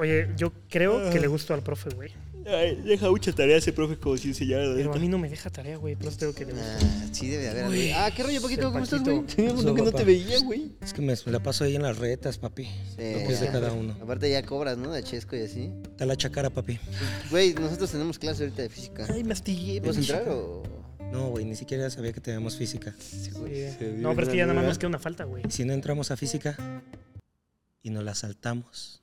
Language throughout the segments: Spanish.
Oye, yo creo que le gustó al profe, güey. Ay, deja mucha tarea ese profe como si enseñara la Pero a mí no me deja tarea, güey. Pero creo que le. Ah, sí debe de haber. Güey. Ah, qué rollo, Paquito, El ¿cómo estás, güey? Tenía montón que no te veía, güey. Es que me, me la paso ahí en las retas, papi. Sí, Lo que es de cada uno. Aparte ya cobras, ¿no? De Chesco y así. Está la chacara, papi. Güey, nosotros tenemos clase ahorita de física. Ay, me astillé. ¿Puedes entrar o...? No, güey, ni siquiera sabía que teníamos física. Sí. No, pero es que ya nada más nos queda una falta, güey. Y si no entramos a física y nos la saltamos.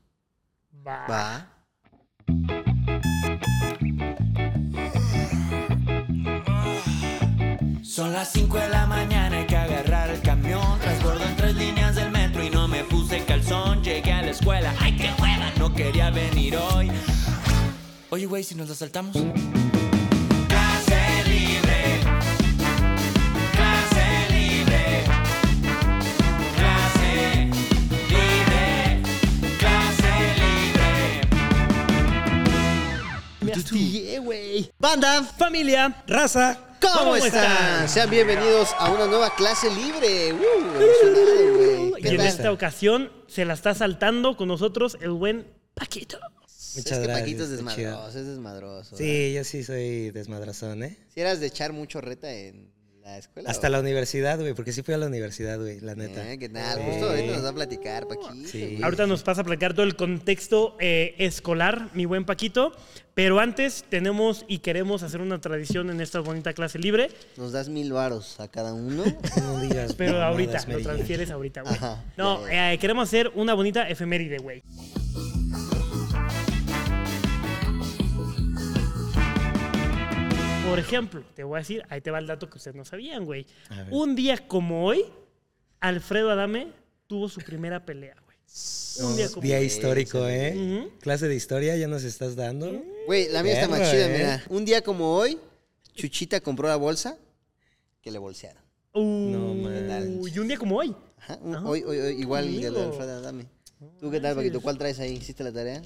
Va. Va. Son las 5 de la mañana, hay que agarrar el camión. Transbordo en tres líneas del metro y no me puse calzón. Llegué a la escuela, ¡ay qué hueva! No quería venir hoy. Oye, güey, si nos la saltamos. Libre. Me astillé, güey. Banda, Familia. ¡Raza! ¿cómo, ¿Cómo están? están? Sean bienvenidos a una nueva clase libre. Uh. Y ¿Qué en esta ocasión se la está saltando con nosotros el buen Paquito. Es Muchas que gracias. Paquito es desmadroso, es desmadroso. Sí, yo sí soy desmadrazón, ¿eh? Si eras de echar mucho reta en la escuela. Hasta ¿o? la universidad, güey, porque sí fui a la universidad, güey, la neta. Eh, ¿Qué tal? Justo ahorita nos va a platicar, Paquito. Sí. Ahorita nos pasa a platicar todo el contexto eh, escolar, mi buen Paquito. Pero antes tenemos y queremos hacer una tradición en esta bonita clase libre. Nos das mil varos a cada uno. No digas. Pero ahorita, lo transfieres ahorita, güey. Ajá, No, eh, queremos hacer una bonita efeméride, güey. Por ejemplo, te voy a decir, ahí te va el dato que ustedes no sabían, güey. Un día como hoy, Alfredo Adame tuvo su primera pelea, güey. Un día como Día hoy. histórico, ¿eh? Ujú. Clase de historia, ya nos estás dando. Güey, la mía está más Perro, chida, eh. mira. Un día como hoy, Chuchita compró la bolsa que le bolsearon. No Uy, manches. y un día como hoy. Ajá, un- Ah, hoy, hoy, hoy, igual que el de amigo. Alfredo Adame. ¿Tú qué tal, Paquito? ¿Cuál traes ahí? ¿Hiciste la tarea?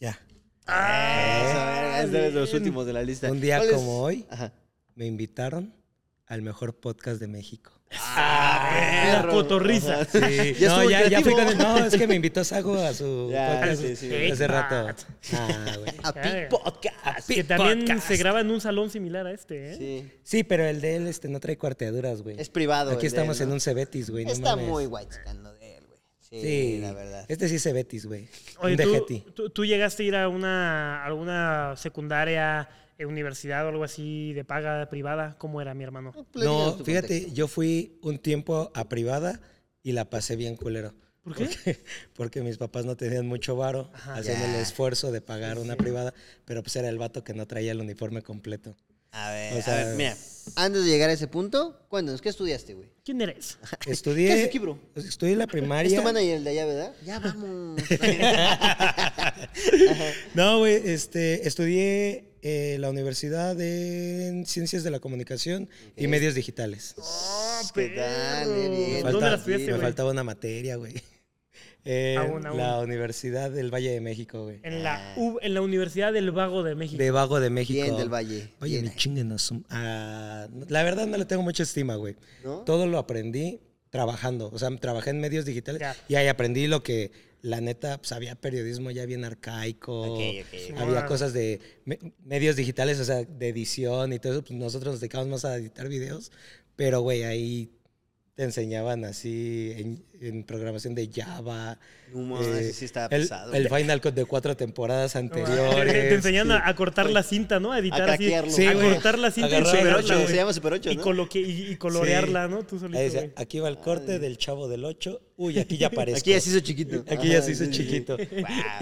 Ya. Ah, verga, es de los últimos de la lista. Un día como hoy, Ajá. me invitaron al mejor podcast de México. Ah, la perro. cotorriza. Ajá. Sí, Ya no, ya, ya fui con el- No, es que me invitó Sago a su Ya, podcast sí, sí. hace rato. Ah, güey. A Big Podcast. Que también Podcast. se graba en un salón similar a este, ¿eh? Sí. Sí, pero el de él este, no trae cuarteaduras, güey. Es privado. Aquí el de él, estamos ¿no? en un Cebetis, güey. no Está mames. muy guay lo de él, güey. Sí, Sí, la verdad. Este sí es Cebetis, güey. Oye, Un ¿tú, tú, tú llegaste a ir a una, alguna secundaria, eh, universidad o algo así de paga privada? ¿Cómo era, mi hermano? No, fíjate, contexto. yo fui un tiempo a privada y la pasé bien culero. ¿Por qué? Porque, porque mis papás no tenían mucho varo, hacían Ya. el esfuerzo de pagar una privada, pero pues era el vato que no traía el uniforme completo. A ver, O sea, a ver, mira. Antes de llegar a ese punto, cuéntanos, ¿qué estudiaste, güey? ¿Quién eres? Estudié, ¿Qué haces aquí, bro? pues, estudié la Es primaria. tu manager el de allá, ¿verdad? Ya vamos. No, güey, este, estudié eh, la Universidad en Ciencias de la Comunicación y Medios Digitales. ¿Qué tal? Bien, Me, bien. ¿Dónde la estudiaste, me güey? faltaba una materia, güey. En Aún, aún. la Universidad del Valle de México, güey. En la, U- en la Universidad del Vago de México. De Vago de México. Bien del Valle. Oye, ni chinguen a su- ah, La verdad no le tengo mucha estima, güey. ¿No? Todo lo aprendí trabajando. O sea, trabajé en medios digitales Ya. y ahí aprendí lo que, la neta, pues había periodismo ya bien arcaico. Ok, ok. Había Ah. cosas de me- medios digitales, o sea, de edición y todo eso. Pues nosotros nos dedicamos más a editar videos. Pero, güey, ahí te enseñaban así en, en programación de Java. No eh, ese sí estaba el, pesado. el Final Cut de cuatro temporadas anteriores. Te enseñan a, a cortar la cinta, ¿no? A editar A así. Sí, a cortar la cinta y Super pegarla, 8, güey. se llama Super 8, y, ¿no? coloque- y, y colorearla, ¿no? Tú solito, Ahí decía, güey. aquí va el corte del chavo del 8. Uy, aquí ya aparece. Aquí ya se hizo chiquito. Aquí ya se hizo sí, sí, sí. chiquito.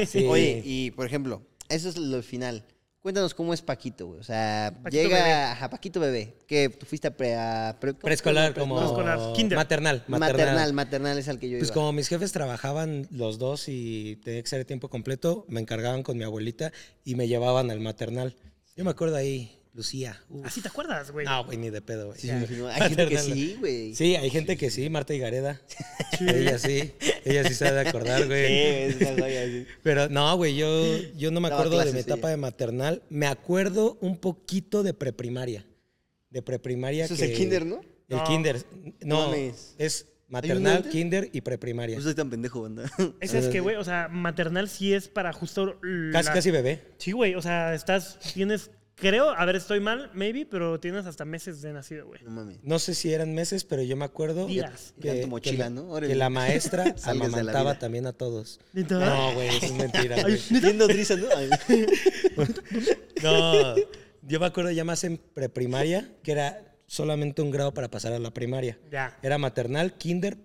Sí. Oye, y por ejemplo, eso es lo final. Cuéntanos cómo es Paquito, güey. O sea, Paquito llega bebé. a Paquito bebé. Que tú fuiste a, pre, a. Preescolar, como. Preescolar, kinder. Maternal, Maternal. maternal. maternal, es al que yo Pues iba. como mis jefes trabajaban los dos y tenía que ser de tiempo completo, me encargaban con mi abuelita y me llevaban al maternal. Yo me acuerdo ahí, Lucía. uf. Así te acuerdas, güey. No, güey, ni de pedo, güey. Sí, imagino. Hay gente que sí, güey. Sí, hay gente que sí, Marta y Gareda. Ella sí, ella sí sabe de acordar, Sí, güey. es una joya, sí. Pero no, güey, yo, yo no me acuerdo de mi etapa de maternal. Me acuerdo un poquito de preprimaria. De preprimaria Eso es el kinder, ¿no? El No. kinder. No, es Maternal, kinder y preprimaria. No soy tan pendejo, banda. Esa es que, güey, o sea, maternal sí es para justo. Casi, casi bebé. Sí, güey, o sea, estás, tienes, creo, a ver, estoy mal, maybe, pero tienes hasta meses de nacido, güey. No mames. No sé si eran meses, pero yo me acuerdo Días. Ya tu mochila, que, ¿no? que la maestra la amamantaba vida. también a todos. No, güey, eso es mentira. Viendo risa, ¿no? Ay. No, yo me acuerdo ya más en preprimaria, que era solamente un grado para pasar a la primaria. Ya. Era maternal, kinder,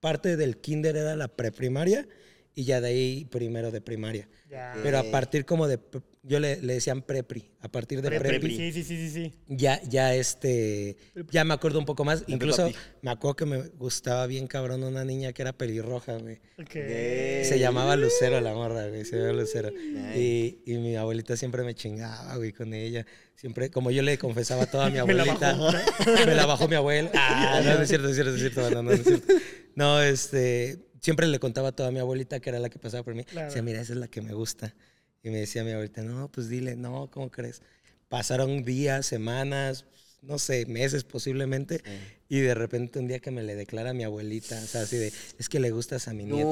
parte del kinder era la preprimaria y ya de ahí primero de primaria. Ya. Pero a partir como de, yo le, le decían prepri, a partir de Pre- prepi, Sí, sí, sí, ya, ya este, ya me acuerdo un poco más. La Incluso me acuerdo que me gustaba bien cabrón una niña que era pelirroja, güey. Ok. Se llamaba Lucero la morra, güey. Se llamaba Lucero. Y, y mi abuelita siempre me chingaba, güey, con ella. Siempre, como yo le confesaba todo a mi Me la abuelita. bajó. me la bajó mi abuela. Ah, no, no es cierto, no es cierto, no es cierto. No, no, no es cierto. No, este, siempre le contaba a mi abuelita, que era la que pasaba por mí. Claro. Mira, esa es la que me gusta. Y me decía mi abuelita, no, pues dile, no, ¿cómo crees? Pasaron días, semanas, no sé, meses posiblemente. Y de repente un día que me le declara a mi abuelita, o sea, así de, es que le gustas a mi nieto.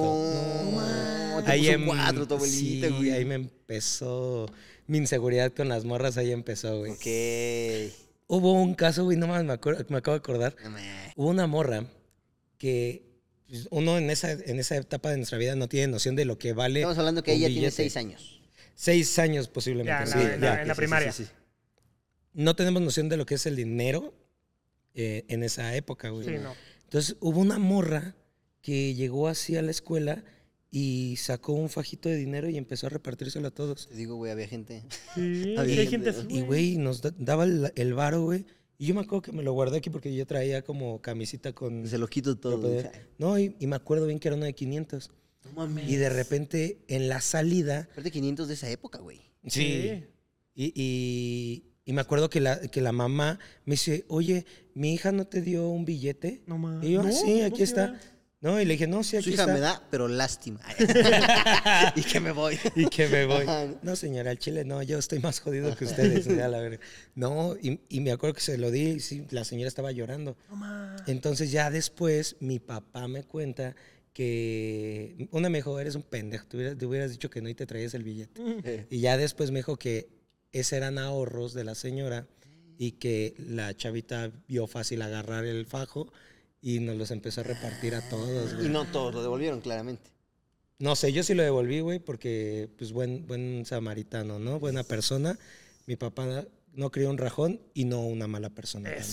No, te Ahí en- cuatro tu abuelita, sí, güey. ahí me empezó mi inseguridad con las morras, ahí empezó, güey. Ok. Hubo un caso, güey, no más me, acuerdo- me acabo de acordar. No. Hubo una morra que pues, uno en esa, en esa etapa de nuestra vida no tiene noción de lo que vale. Estamos hablando que ella tiene seis años. Seis años posiblemente. Ya, en sí, la- en la- ya. en la primaria. sí, sí. No tenemos noción de lo que es el dinero eh, en esa época, güey. Sí, no. Entonces hubo una morra que llegó así a la escuela y sacó un fajito de dinero y empezó a repartírselo a todos. Te digo, güey, había gente. Sí, hay bien, gente Y, güey. nos da- daba el, el varo, güey. Y yo me acuerdo que me lo guardé aquí porque yo traía como camisita con... Se lo quito todo. No, y, y me acuerdo bien que era uno de 500. No mames. Y de repente, en la salida... Aparte 500 de esa época, güey. Sí. Y, y- y me acuerdo que la, que la mamá me dice, oye, ¿mi hija no te dio un billete? No mames. Y yo, "Ah, No, sí, no, aquí está. No, y le dije, no, sí, aquí Su hija está. me da, pero lástima. y que me voy. Y que me voy. Ajá. No, señora, al chile no, yo estoy más jodido que ustedes. ya, la verga. No, y, y me acuerdo que se lo di y sí, la señora estaba llorando. No mames. Entonces ya después mi papá me cuenta que una me dijo, eres un pendejo, te hubieras, te hubieras dicho que no y te traías el billete. Y ya después me dijo que esos eran ahorros de la señora y que la chavita vio fácil agarrar el fajo y nos los empezó a repartir a todos, güey. Y no todos lo devolvieron, claramente. No sé, yo sí lo devolví, güey, porque, pues, buen, buen samaritano, ¿no? Buena persona. Mi papá no crió un rajón y no una mala persona. también.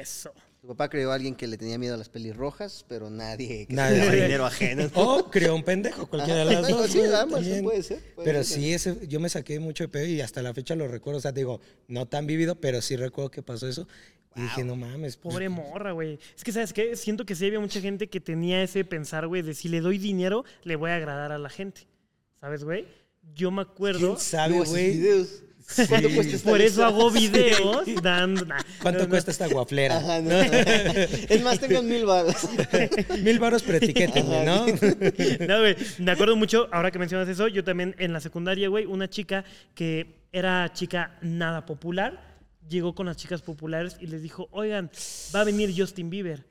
Eso, Tu papá creó a alguien que le tenía miedo a las pelirrojas, pero nadie que Nadie. se dinero ajeno. O crió un pendejo, cualquiera de las dos. sí, ambas, puede ser, puede Pero ser. sí, ese, yo me saqué mucho de pedo y hasta la fecha lo recuerdo. O sea, digo, no tan vivido, pero sí recuerdo que pasó eso. Y dije, no mames. pues, Pobre morra, güey. Es que, ¿sabes qué? Siento que sí había mucha gente que tenía ese pensar, güey, de si le doy dinero, le voy a agradar a la gente. ¿Sabes, güey? Yo me acuerdo. ¿Quién sabe, güey? Videos. ¿Cuánto cuesta esta Por eso hago videos dando. nah, ¿Cuánto no, no. cuesta esta guaflera? Ajá, no. Es más, tengan mil baros. Mil baros, pero etiquétenme, ¿no? No, güey. Me acuerdo mucho, ahora que mencionas eso, yo también en la secundaria, güey, una chica que era chica nada popular, llegó con las chicas populares y les dijo, oigan, va a venir Justin Bieber.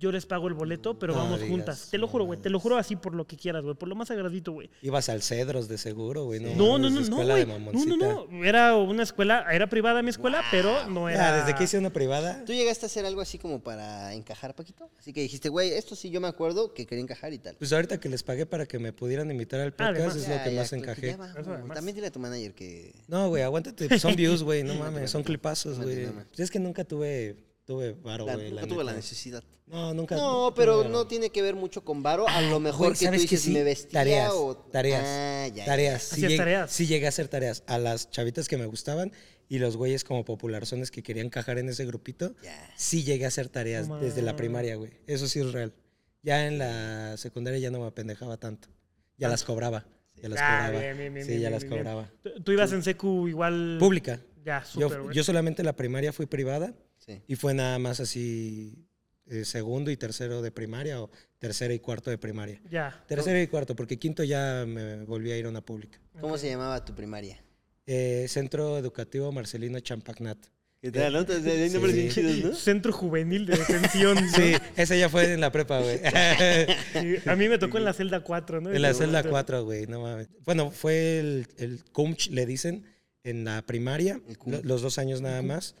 Yo les pago el boleto, pero No vamos digas, juntas. Te lo juro, güey. Te lo juro así por lo que quieras, güey. Por lo más sagradito, güey. Ibas al Cedros de seguro, güey. No, no, no, no, escuela de güey. No, no, mamoncita. no. Era una escuela, era privada mi escuela, pero no Ya, era. desde que hice una privada. ¿Tú llegaste a hacer algo así como para encajar, Paquito? Así que dijiste, güey, esto sí yo me acuerdo que quería encajar y tal. Pues ahorita que les pagué para que me pudieran invitar al podcast Además. es Ya, lo que ya, más encajé. va. También dile a tu manager que... No, güey, aguántate. Son views, güey, no mames. Son clipazos, No, güey. no, no. Es que nunca tuve, tuve varo, La- güey. nunca la tuve la necesidad. No, nunca. No, pero no tiene que ver mucho con varo. A lo mejor Güey, que tú ¿sabes qué dices, sí? me vestía Tareas, o... tareas, Ah, ya, tareas. ya. Sí, llegué, tareas. sí llegué a hacer tareas. A las chavitas que me gustaban y los güeyes como popularzones que querían encajar en ese grupito, Ya. sí llegué a hacer tareas No desde la primaria, güey. Eso sí es real. Ya en la secundaria ya no me apendejaba tanto. Ya las cobraba. Ya las Ah, cobraba. bien, bien, bien, sí, bien, ya bien, las cobraba. Tú- Tú ibas en secu igual. Pública. Ya, Yo, súper, güey. yo solamente la primaria fui privada Sí. y fue nada más así eh, segundo y tercero de primaria o tercero y cuarto de primaria. Ya. Tercero y cuarto, porque quinto ya me volví a ir a una pública. ¿Cómo se llamaba tu primaria? Eh, Centro Educativo Marcelino Champagnat. ¿Qué tal, no? Entonces, hay nombres bien chidos, ¿no? Centro Juvenil de Detención. ¿no? Sí, esa ya fue en la prepa, güey. Sí, A mí me tocó en la celda 4, ¿no? En la celda 4, güey, no mames. Bueno, fue el, el CUMCH, le dicen, en la primaria, los dos años nada más.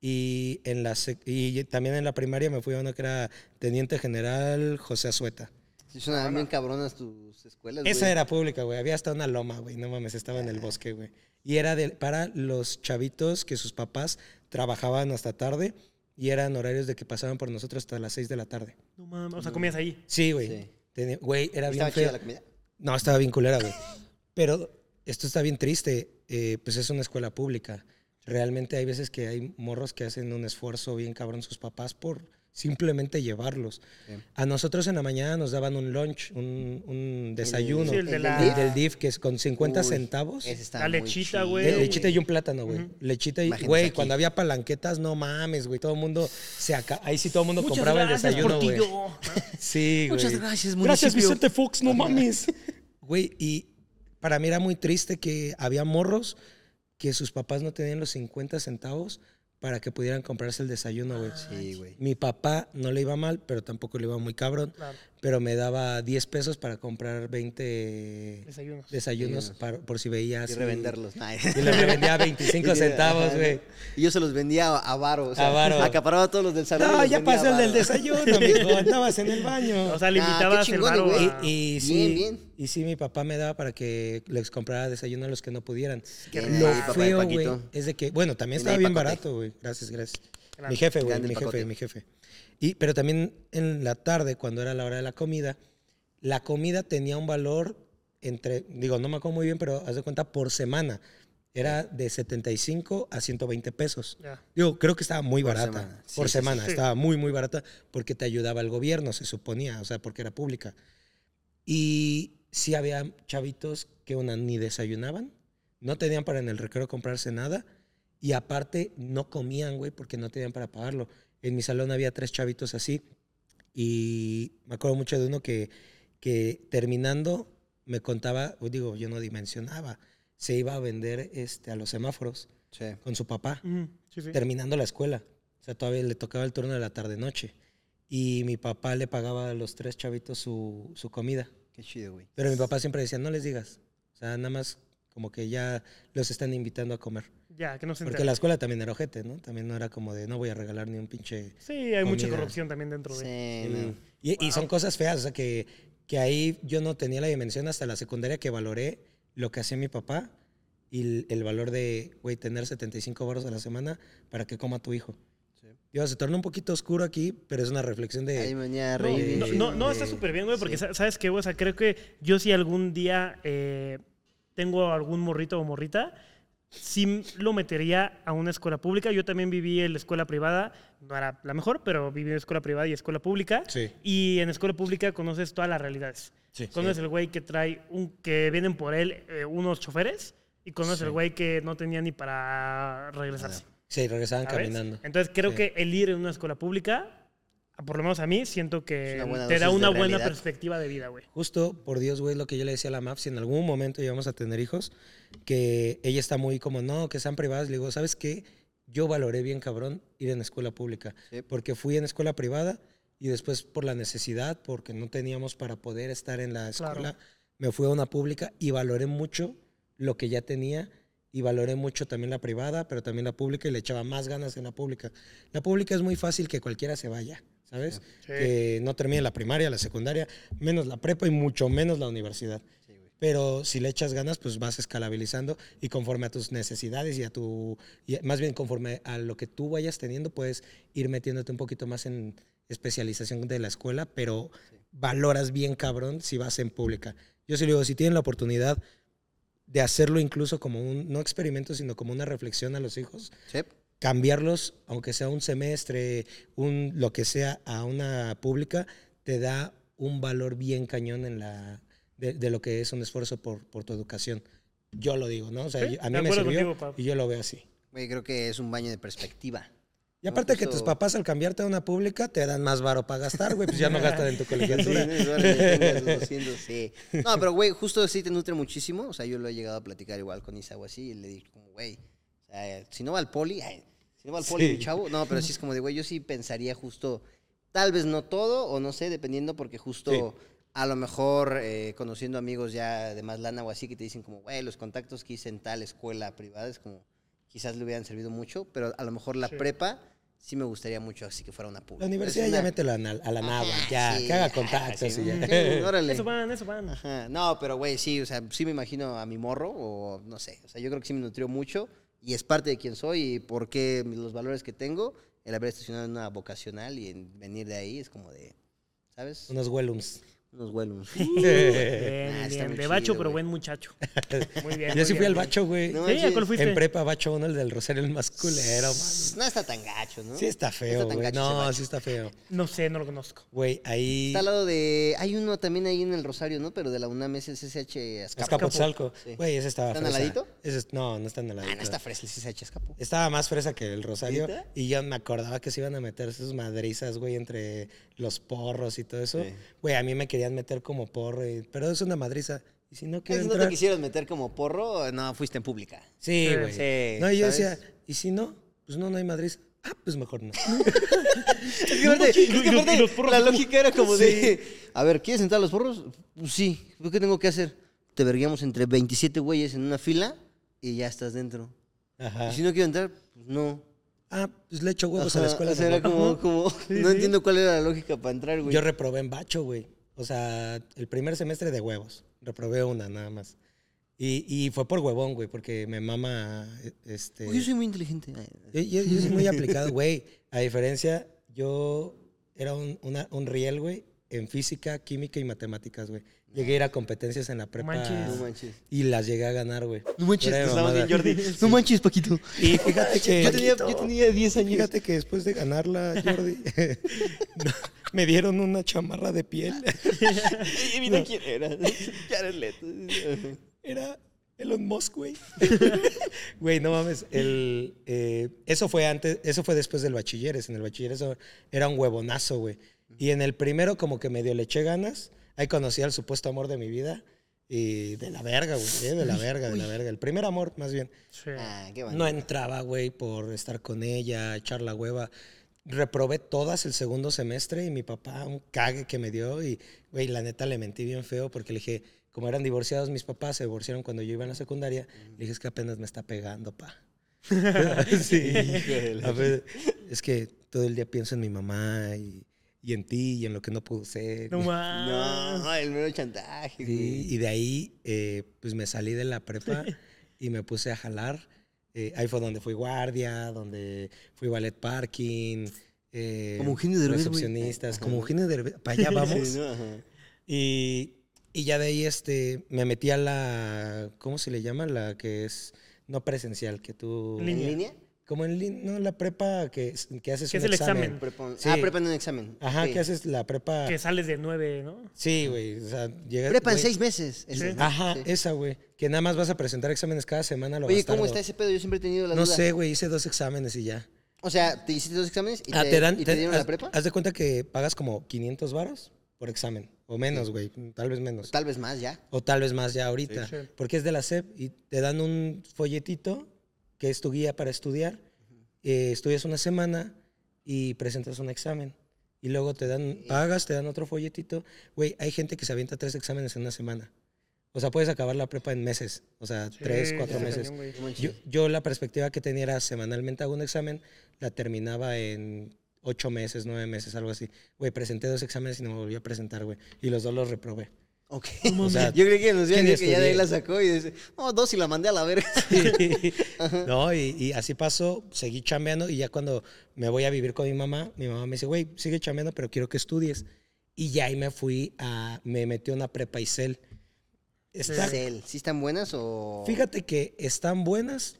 Y, en la sec- y también en la primaria me fui a uno que era Teniente General José Azueta. Sí, sonaban bien cabronas tus escuelas, güey. Esa era pública, güey. Había hasta una loma, güey. No mames, estaba en el bosque, güey. Y era de, para los chavitos que sus papás trabajaban hasta tarde y eran horarios de que pasaban por nosotros hasta las 6 de la tarde. No mames, o sea, comías ahí. Sí, güey. Sí. Tenía- Güey, era bien ¿Estaba feo. la comida? No, estaba bien culera, güey. Pero esto está bien triste. eh, pues es una escuela pública. Realmente hay veces que hay morros que hacen un esfuerzo bien cabrón sus papás por simplemente llevarlos. Sí. A nosotros en la mañana nos daban un lunch, un, un desayuno. Sí, el de ¿El la- del El del DIF, que es con 50 Uy, centavos. La lechita, güey. Eh, lechita y un plátano, güey. Ujú. Lechita y, güey, cuando había palanquetas, no mames, güey. Todo el mundo se acá. Ahí sí todo el mundo Muchas compraba el gracias, desayuno, güey. Sí, güey. Muchas gracias, Gracias, municipio. Vicente Fox, no mames. Güey, y para mí era muy triste que había morros que sus papás no tenían los 50 centavos para que pudieran comprarse el desayuno, güey. Sí, güey. Mi papá no le iba mal, pero tampoco le iba muy cabrón. Claro, Pero me daba 10 pesos para comprar 20 desayunos. desayunos Desayunos. para- por si veía Y revenderlos. Y les revendía a 25 Y- centavos, güey. Y yo se los vendía a varo. O sea, A varo. Acaparaba todos los del salón. No, los ya pasó el del desayuno, mijo. Andabas en el baño. O sea, Ah, limitabas el chingón, varo a- Y, sí, bien. y sí, mi papá me daba para que les comprara desayuno a los que no pudieran. Qué Lo feo, güey, es de que, bueno, también estaba bien barato, güey. Gracias, gracias. Grande. Mi jefe, güey, mi jefe, mi jefe. Y, pero también en la tarde, cuando era la hora de la comida, la comida tenía un valor entre, digo, no me acuerdo muy bien, pero haz de cuenta por semana. Era de 75 a 120 pesos. Ya. Digo, creo que estaba muy Por barata. semana. Sí, por sí. semana, Sí. estaba muy, muy barata porque te ayudaba el gobierno, se suponía, o sea, porque era pública. Y sí había chavitos que una ni desayunaban, no tenían para en el recreo comprarse nada y aparte no comían, güey, porque no tenían para pagarlo. En mi salón había tres chavitos así y me acuerdo mucho de uno que, que terminando me contaba, o digo, yo no dimensionaba, se iba a vender este, a los semáforos Sí. con su papá Sí, sí. terminando la escuela. O sea, todavía le tocaba el turno de la tarde-noche. Y mi papá le pagaba a los tres chavitos su, su comida. Qué chido, güey. Pero mi papá siempre decía, no les digas. O sea, nada más como que ya los están invitando a comer. Ya, que no se Porque la escuela también era ojete, ¿no? También no era como de, no voy a regalar ni un pinche... Sí, hay mucha comida. corrupción también dentro de... Sí, no. Y, y son cosas feas, o sea, que, que ahí yo no tenía la dimensión hasta la secundaria que valoré lo que hacía mi papá y el, el valor de, güey, tener 75 baros a la semana para que coma tu hijo. Sí. Digo, se torna un poquito oscuro aquí, pero es una reflexión de... Ahí me venía a No, no, no, no, está súper bien, güey, porque Sí. sa- ¿sabes qué, güey? O sea, creo que yo si algún día eh, tengo algún morrito o morrita, sí lo metería a una escuela pública. Yo también viví en la escuela privada, no era la mejor, pero viví en escuela privada y escuela pública. Sí. Y en escuela pública conoces todas las realidades. Sí. Conoces el güey que trae, un, que vienen por él eh, unos choferes y conoces el güey que no tenía ni para regresarse. Sí, regresaban ¿sabes? caminando. Entonces creo que el ir en una escuela pública, por lo menos a mí, siento que te da una buena realidad. perspectiva de vida, güey. Justo, por Dios, güey, lo que yo le decía a la MAP, si en algún momento íbamos a tener hijos, que ella está muy como, no, que sean privadas. Le digo, ¿sabes qué? Yo valoré bien, cabrón, ir en escuela pública. Sí. Porque fui en escuela privada y después por la necesidad, porque no teníamos para poder estar en la Claro. escuela, me fui a una pública y valoré mucho lo que ya tenía y valoré mucho también la privada, pero también la pública y le echaba más ganas en la pública. La pública es muy fácil que cualquiera se vaya, ¿sabes? Sí. Que no termine la primaria, la secundaria, menos la prepa y mucho menos la universidad. Sí. Pero si le echas ganas, pues vas escalabilizando y conforme a tus necesidades y a tu, y más bien conforme a lo que tú vayas teniendo, puedes ir metiéndote un poquito más en especialización de la escuela, pero valoras bien cabrón si vas en pública. Yo sí le digo, si tienen la oportunidad de hacerlo incluso como un, no experimento, sino como una reflexión a los hijos, Sí. cambiarlos, aunque sea un semestre, un lo que sea, a una pública, te da un valor bien cañón en la de, de lo que es un esfuerzo por, por tu educación. Yo lo digo, ¿no? O sea, Sí, a mí me sirvió contigo, y yo lo veo así. Güey, creo que es un baño de perspectiva. Y No, aparte que justo- tus papás al cambiarte a una pública te dan más varo para gastar, güey, pues ya no gastan en tu Sí, colegiatura. ¿no? Que los 200, sí. No, pero güey, justo sí te nutre muchísimo. O sea, yo lo he llegado a platicar igual con Isa o así. Y le dije, como, güey, o sea, si no va al poli, ay, Si no va al poli, Sí. mi chavo. No, pero sí es como de, güey, yo sí pensaría justo, tal vez no todo, o no sé, dependiendo, porque justo Sí. a lo mejor eh, conociendo amigos ya de más lana o así, que te dicen como, güey, los contactos que hice en tal escuela privada es como, quizás le hubieran servido mucho, pero a lo mejor la Sí. prepa sí me gustaría mucho así que fuera una pública. La universidad Es ya una- mételo a, na- a la nava, ya, sí, que haga contactos sí, y ya. sí, órale. Eso van, eso van. Ajá. No, pero güey, sí, o sea, sí me imagino a mi morro, o no sé, o sea, yo creo que sí me nutrió mucho y es parte de quién soy y por qué los valores que tengo, el haber estacionado en una vocacional y en venir de ahí es como de, ¿sabes? Unos Wellums. Unos vuelos. Bien, Ah, bien. De bacho, chido, pero buen muchacho. Muy bien. Yo muy sí fui bien, al bacho, güey. No ¿Sí? ¿A manches. cuál fuiste? En prepa bacho uno, el del Rosario, el más culero, man. No está tan gacho, ¿no? Sí está feo, güey. No, sí está feo. No sé, no lo conozco. Güey, ahí... Está al lado de. Hay uno también ahí en el Rosario, ¿no? Pero de la UNAM es el CCH Azcapo. Escapotzalco. Sí. Güey, ese estaba ¿Está fresa. naladito? Ese es- no, no está naladito. Ah, no está fresco el CCH Azcapo. Estaba más fresa que el Rosario. Y yo me acordaba que se iban a meter sus madrizas, güey, entre los porros y todo eso. Sí. Güey, a mí me querían meter como porro. y- pero es una madriza. Y si no Si quiero no te quisieron meter como porro, no, fuiste en pública. Sí, güey. Sí, no, y yo ¿sabes? decía, ¿y si no? Pues no, no hay madriza. Ah, pues mejor no. Es que aparte- manches, es que y los- aparte y los porros la lógica era como de, a ver, ¿quieres entrar a los porros? Pues sí, ¿Pues ¿qué tengo que hacer? Te verguiamos entre 27 güeyes en una fila y ya estás dentro. Ajá. Y si no quiero entrar, pues no. Ah, pues le echo huevos a la escuela. o sea, era como no entiendo cuál era la lógica para entrar, güey. Yo reprobé en bacho, güey. O sea, el primer semestre de huevos. Reprobé una nada más. Y, y fue por huevón, güey, porque me mama, eh, este... Uy, yo soy muy inteligente. Yo, yo- yo soy muy aplicado, güey. A diferencia, yo era un, una- un riel, güey, en física, química y matemáticas, güey. Llegué a ir a competencias en la prepa manches. No manches. y las llegué a ganar, güey. No manches, te estamos mamada. bien, Jordi. No manches, Paquito. Y fíjate que... Yo tenía, yo tenía 10 años. Fíjate que después de ganarla, Jordi, no, me dieron una chamarra de piel. Y mira quién era. Jared Leto. Era Elon Musk, güey. Güey, no mames. El, eh, eso fue antes, eso fue después del bachilleres. En el bachilleres era un huevonazo, güey. Y en el primero, como que medio le eché ganas. Ahí conocí al supuesto amor de mi vida. Y de la verga, güey. eh, De la verga, de la verga. El primer amor, más bien. Sí. Ah, qué. No entraba, güey, por estar con ella, echar la hueva. Reprobé todas el segundo semestre y mi papá, un cague que me dio. Y, güey, la neta le mentí bien feo porque le dije, como eran divorciados mis papás, se divorciaron cuando yo iba en la secundaria. Le dije, es que apenas me está pegando, pa. sí. A ver, es que todo el día pienso en mi mamá y, y en ti y en lo que no pudo ser. No más. No, el mero chantaje, Sí, y de ahí, eh, pues me salí de la prepa y me puse a jalar. Eh, ahí fue donde fui guardia, donde fui ballet parking. eh, Como Eugenio Derbez. Recepcionistas, como Eugenio Derbez. Para allá vamos. Sí, ¿no? Ajá. y, y ya de ahí este, me metí a la, ¿cómo se le llama? La que es no presencial, que tú... ¿En línea. Como en no, la prepa que, es- que haces Que es un el examen. Prepa- Sí. Ah, prepa en un examen. Ajá, que haces la prepa... Que sales de nueve, ¿no? Sí, güey, o sea, llegas... Prepa en güey, seis meses. ese, Sí. ¿no? Ajá, Sí. esa, güey. Que nada más vas a presentar exámenes cada semana. Lo Oye, ¿cómo bastardo. está ese pedo? Yo siempre he tenido la No duda. sé, güey. Hice dos exámenes y ya. O sea, te hiciste dos exámenes y Ah, te, te dan. y te te- dieron haz, la prepa. haz de cuenta que pagas como 500 varos por examen. O menos, güey. Tal vez menos. Tal vez más ya. O tal vez más ya ahorita. Sí. Sí. Porque es de la SEP y te dan un folletito que es tu guía para estudiar. Eh, estudias una semana y presentas un examen. Y luego te dan, pagas, te dan otro folletito. Güey, hay gente que se avienta tres exámenes en una semana. O sea, puedes acabar la prepa en meses. O sea, tres, cuatro meses. cañón. Yo, yo la perspectiva que tenía era semanalmente hago un examen, la terminaba en ocho meses, nueve meses, algo así. Güey, presenté dos exámenes y no me volví a presentar, güey. Y los dos los reprobé. Ok. O sea, Yo creí que nos iban a ¿quién decir que ya de ahí la sacó y dice, no, dos y la mandé a la verga. no, y, y así pasó, seguí chambeando y ya cuando me voy a vivir con mi mamá, mi mamá me dice, güey, sigue chambeando, pero quiero que estudies. Y ya ahí me fui a, me metí a una prepa Isel. Está, ¿Sí están buenas o...? Fíjate que están buenas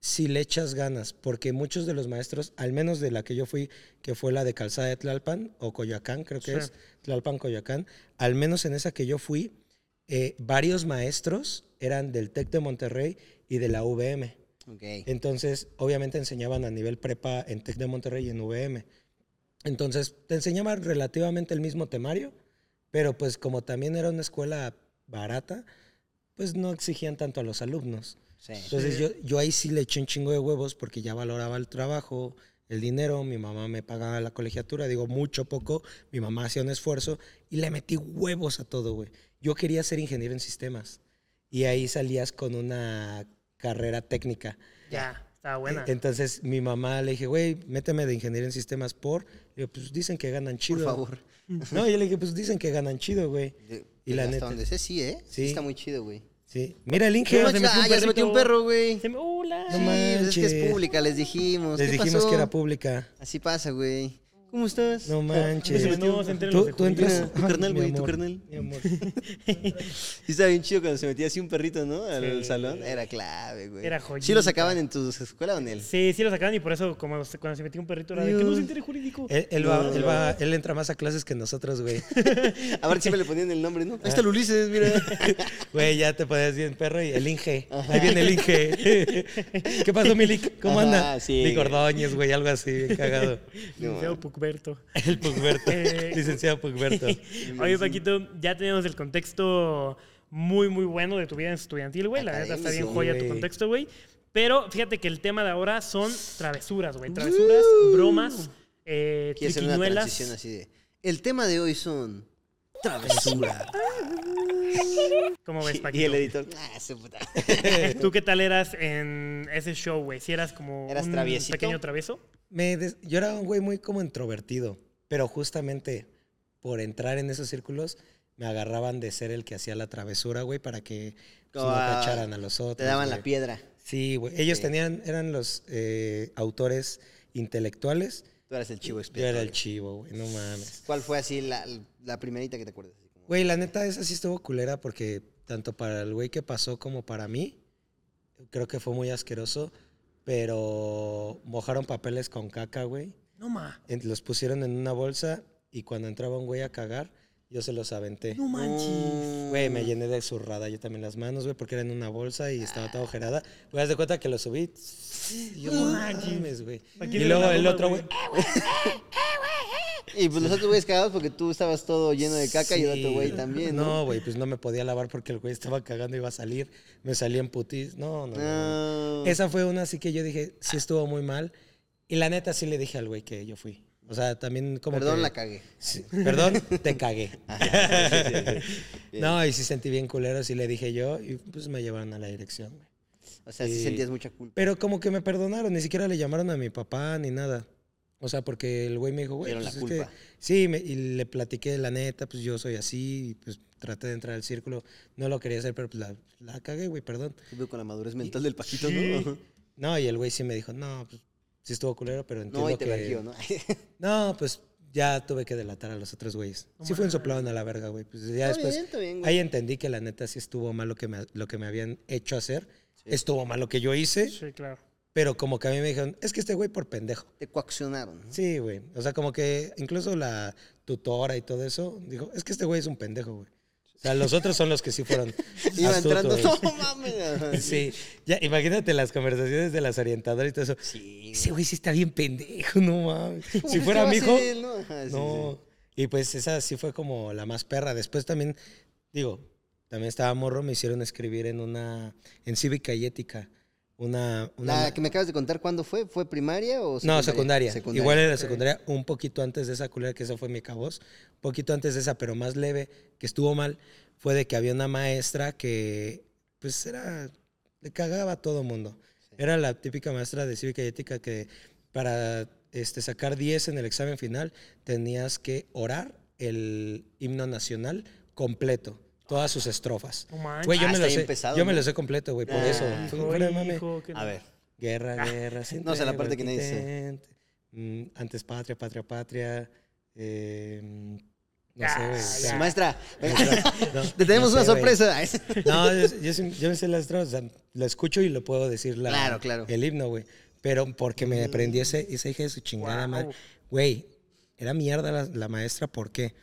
si le echas ganas, porque muchos de los maestros, al menos de la que yo fui, que fue la de Calzada de Tlalpan o Coyoacán, creo que Sí. es Tlalpan, Coyoacán, al menos en esa que yo fui, eh, varios maestros eran del TEC de Monterrey y de la UVM. Ok. Entonces, obviamente enseñaban a nivel prepa en TEC de Monterrey y en UVM. Entonces, te enseñaban relativamente el mismo temario, pero pues como también era una escuela barata, pues no exigían tanto a los alumnos. Sí. Entonces yo, yo ahí sí le eché un chingo de huevos porque ya valoraba el trabajo, el dinero, mi mamá me pagaba la colegiatura, digo mucho, poco, mi mamá hacía un esfuerzo y le metí huevos a todo, güey. Yo quería ser ingeniero en sistemas y ahí salías con una carrera técnica. Ya, estaba buena. Entonces mi mamá le dije, güey, méteme de ingeniero en sistemas por. Le digo, pues dicen que ganan chido. Por favor. No, yo le dije, pues dicen que ganan chido, güey. Y la hasta neta. donde sé, sí, ¿eh? Sí. Sí. Está muy chido, güey. Sí. Mira el Inge. ¿Qué se metió un Ah, ya se metió un perro, güey. Se me- ¡Hola! No Sí, pues es que es pública, les dijimos. Les ¿Qué dijimos pasó? que era pública. Así pasa, güey. ¿Cómo estás? No manches. se metió- se enteren los Tú, tú entras. Tu carnal, güey, tu carnal. Mi amor. Sí, estaba bien chido cuando se metía así un perrito, ¿no? Al Sí. salón. Era clave, güey. Era ¿Sí joyita. lo sacaban en tu escuela o en él? Sí, sí lo sacaban y por eso como cuando se metía un perrito era de que no se entere jurídico. Él, él va, No. él, va, él entra más a clases que nosotros, güey. A ver, siempre le ponían el nombre, ¿no? Ahí Ah. está el Ulises, mira. Güey, ya te podías bien perro y el Inge. Ahí viene el Inge. ¿Qué pasó, Milik? ¿Cómo Ajá, anda? sí. Ordóñez, güey, algo así, bien cagado. Licenciado Pucberto. El Pugberto. Eh. Licenciado Pugberto. Oye, Paquito, ya tenemos el contexto muy, muy bueno de tu vida estudiantil, güey. La neta está bien joya tu contexto, güey. Pero fíjate que el tema de ahora son travesuras, güey. Travesuras, bromas, eh, Quiero hacer una así de. El tema de hoy son. Travesura. ¿Cómo ves, y Paquito? el editor. Ah, su puta. ¿Tú qué tal eras en ese show, güey? Si eras como ¿Eras un traviesito? pequeño travieso. Me des- yo era un güey muy como introvertido, pero justamente por entrar en esos círculos me agarraban de ser el que hacía la travesura, güey, para que pues, no Ah, cacharan a los otros. Te daban la piedra. Sí, güey. Ellos Sí. tenían, eran los eh, autores intelectuales. Tú eras el chivo Yo expiatorio. era el chivo, güey, no mames. ¿Cuál fue así la, la primerita que te acuerdas? Así como- Güey, la neta, esa sí estuvo culera porque tanto para el güey que pasó como para mí, creo que fue muy asqueroso, pero mojaron papeles con caca, güey. No, ma. Los pusieron en una bolsa y cuando entraba un güey a cagar, yo se los aventé. No manches. Güey, me llené de zurrada yo también las manos, güey, porque era en una bolsa y estaba toda ojerada. Güey, haz de cuenta que lo subí. Y yo, no mames, güey. Y luego el otro, güey. Y pues los otros güeyes cagados porque tú estabas todo lleno de caca y el otro güey también, ¿no? No, güey, pues no me podía lavar porque el güey estaba cagando y iba a salir. Me salía en putis. No, no, no. Esa fue una así que yo dije, sí estuvo muy mal. Y la neta sí le dije al güey que yo fui. O sea, también como Perdón, que- la cagué. Sí, perdón, te cagué. no, y sí sentí bien culero, sí le dije yo, y pues me llevaron a la dirección, güey. O sea, Sí. sentías mucha culpa. Pero como que me perdonaron, ni siquiera le llamaron a mi papá ni nada. O sea, porque el güey me dijo, güey, pues es que- sí, me- y le platiqué la neta, pues yo soy así, y pues traté de entrar al círculo. No lo quería hacer, pero pues la, la cagué, güey, perdón. Con la madurez mental del Paquito, Sí. ¿no? No, y el güey sí me dijo, no, pues sí estuvo culero, pero entiendo No, y te que... vergió, ¿no? No, pues ya tuve que delatar a los otros güeyes. sí fue un soplado a la verga, güey. Pues ya Está después... bien, está bien, güey. Ahí entendí que la neta sí estuvo mal lo que me, lo que me habían hecho hacer. Estuvo mal lo que yo hice, Sí, claro. Pero como que a mí me dijeron, es que este güey por pendejo. Te coaccionaron. ¿no? Sí, güey. O sea, como que incluso la tutora y todo eso dijo, es que este güey es un pendejo, güey. O sea, los otros son los que sí fueron Iba entrando, no mames. Sí, ya imagínate las conversaciones de las orientadoras y todo eso. Sí, Ese güey sí está bien pendejo, no mames. ¿Cómo Si fuera mi hijo, él, no? Ajá, sí, no. Y pues esa sí fue como la más perra. Después también, digo, también estaba morro, me hicieron escribir en una, en cívica y ética, una... La que me acabas de contar, ¿cuándo fue? ¿Fue primaria o no, secundaria. Secundaria. Igual era secundaria, un poquito antes de esa culera, que esa fue mi caboz. Un poquito antes de esa, pero más leve, que estuvo mal, fue de que había una maestra que, pues era, le cagaba a todo mundo. Era la típica maestra de cívica y ética que para este, sacar 10 en el examen final tenías que orar el himno nacional completo, todas sus estrofas. Güey, yo Ah, me sé, pesado, yo me ¿no? lo sé completo, güey, por Ah, eso. A ver. Guerra, guerra, sin No sé la parte que nadie dice. Mm, Antes patria, patria, patria. eh, no Ya, sé, güey. ya. ya. Maestra, No, te tenemos no una sé, güey. sorpresa. No, yo, yo, me sé las estrofas, o sea, lo escucho y lo puedo decir la, Claro, claro. el himno, güey. Pero porque me aprendí ese, esa hija de su chingada Wow. madre. Güey, era mierda la, la maestra porque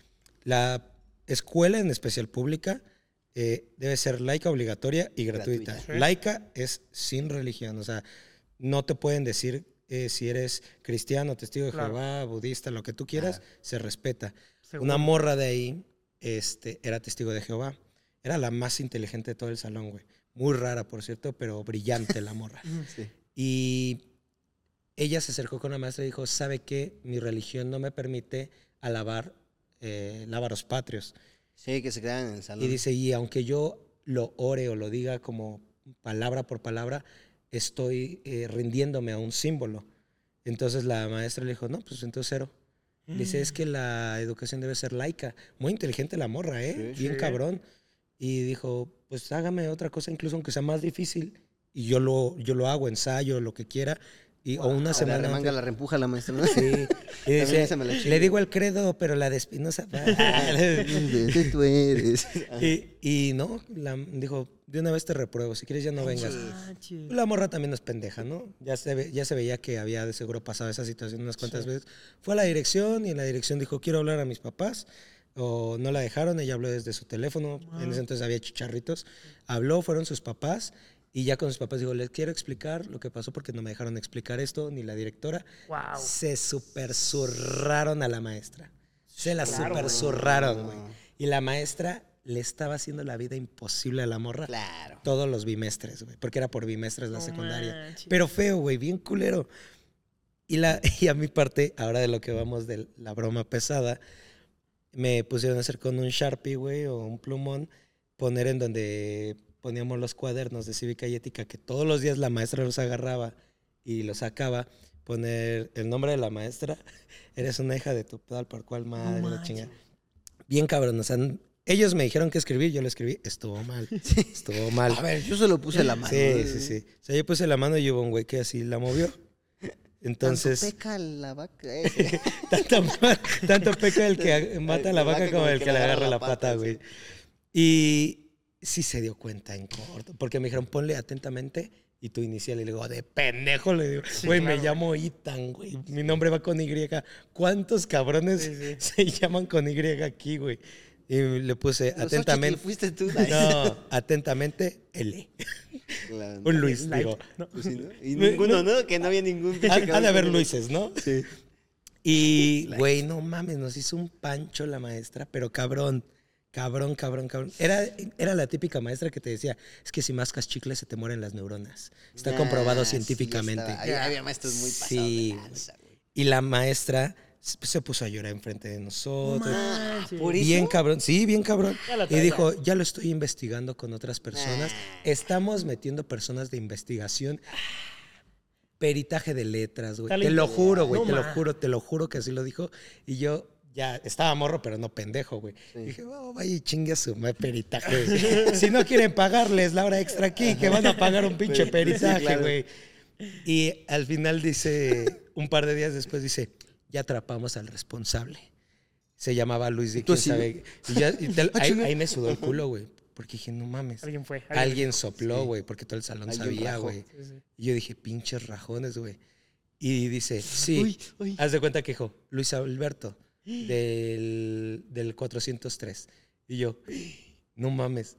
la escuela, en especial pública, eh, debe ser laica, obligatoria y gratuita. Laica es sin religión, o sea, no te pueden decir eh, si eres cristiano, testigo de Claro. Jehová, budista, lo que tú quieras, se respeta. Una morra de ahí este, era testigo de Jehová. Era la más inteligente de todo el salón, güey. muy rara, por cierto, pero brillante la morra. Sí. Y ella se acercó con la maestra y dijo, ¿sabe qué? Mi religión no me permite alabar eh, lábaros patrios. Sí, que se quedan en el salón. Y dice, y aunque yo lo ore o lo diga como palabra por palabra, estoy eh, rindiéndome a un símbolo. Entonces la maestra le dijo, no, pues entonces cero. Dice, es que la educación debe ser laica. Muy inteligente la morra, ¿eh? Sí, Bien sí. cabrón. Y dijo, pues hágame otra cosa, incluso aunque sea más difícil. Y yo lo, yo lo hago, ensayo, lo que quiera. Y, o una la semana remanga, antes. la reempuja la maestra, ¿no? Sí. Y esa me la le digo el credo, pero la de Espinosa. Tú eres. y, y no, la- dijo, de una vez te repruebo, si quieres ya no vengas. Manches. La morra también es pendeja, ¿no? Ya se, ve- ya se veía que había de seguro pasado esa situación unas cuantas veces. Fue a la dirección y en la dirección dijo, quiero hablar a mis papás. O no la dejaron, ella habló desde su teléfono. En ese entonces había chicharritos. Habló, fueron sus papás. Y ya con sus papás dijo, les quiero explicar lo que pasó porque no me dejaron explicar esto, ni la directora. Wow. Se super zurraron a la maestra. Se la Claro, super zurraron, güey. Y la maestra le estaba haciendo la vida imposible a la morra Claro. todos los bimestres, güey, porque era por bimestres la No secundaria. manches. Pero feo, güey, bien culero. Y, la, y a mi parte, ahora de lo que vamos de la broma pesada, me pusieron a hacer con un Sharpie, güey, o un plumón, poner en donde poníamos los cuadernos de cívica y ética, que todos los días la maestra los agarraba y los sacaba, poner el nombre de la maestra, eres una hija de tu tal por cual madre, la manches. chinga. Bien cabrón, o sea, ellos me dijeron que escribir, yo lo escribí, estuvo mal, estuvo mal. A ver, yo se lo puse la mano. Sí, sí, sí. O sea, yo puse la mano y hubo un güey que así la movió. Entonces, Tanto peca la vaca. eh. tanto, tanto peca el que mata a la vaca como el que le agarra la pata, sí. güey. Y sí se dio cuenta en corto, porque me dijeron, ponle atentamente y tu inicial. Y le digo, de pendejo, le digo, güey, me claro. llamo Itan, güey. Mi nombre va con Y. ¿Cuántos cabrones Sí, se llaman con Y aquí, güey? Y le puse Los atentamente. fuiste tú. No, atentamente, L. Claro. Un Luis, Like, digo. ¿no? Pues sí, ¿no? Y ninguno, ¿no? Que no había ningún cabrón han de haber Luises, ¿no? Sí. Y, güey, no mames, nos hizo un pancho la maestra, pero cabrón, cabrón, cabrón, cabrón. Era, era la típica maestra que te decía, es que si mascas chicle se te mueren las neuronas. Está Ah, comprobado sí, científicamente. estaba- había, había maestros muy pasados Sí, de güey. lanza, güey. Y la maestra se puso a llorar enfrente de nosotros. Por eso- Bien cabrón, sí, bien cabrón. Y dijo, ya lo estoy investigando con otras personas. Estamos metiendo personas de investigación. Peritaje de letras, güey. Te lo juro, güey, No te lo juro, te lo juro que así lo dijo. Y yo ya estaba morro, pero no pendejo, güey. Dije, oh, vaya y chingue a su peritaje. güey. si no quieren pagarles la hora extra aquí, que van a pagar un pinche Sí, peritaje, claro. güey. Y al final dice, un par de días después dice, ya atrapamos al responsable. Se llamaba Luis de quién así, sabe. Y ya- y te- Ah, ahí, me sudó el culo, güey. Porque dije, no mames. Alguien fue. Alguien sopló, güey, porque todo el salón Alguien sabía, güey. Sí, sí. Y yo dije, pinches rajones, güey. Y dice, sí. Uy, uy. Haz de cuenta que dijo, Luis Alberto, del, del 403. Y yo, no mames.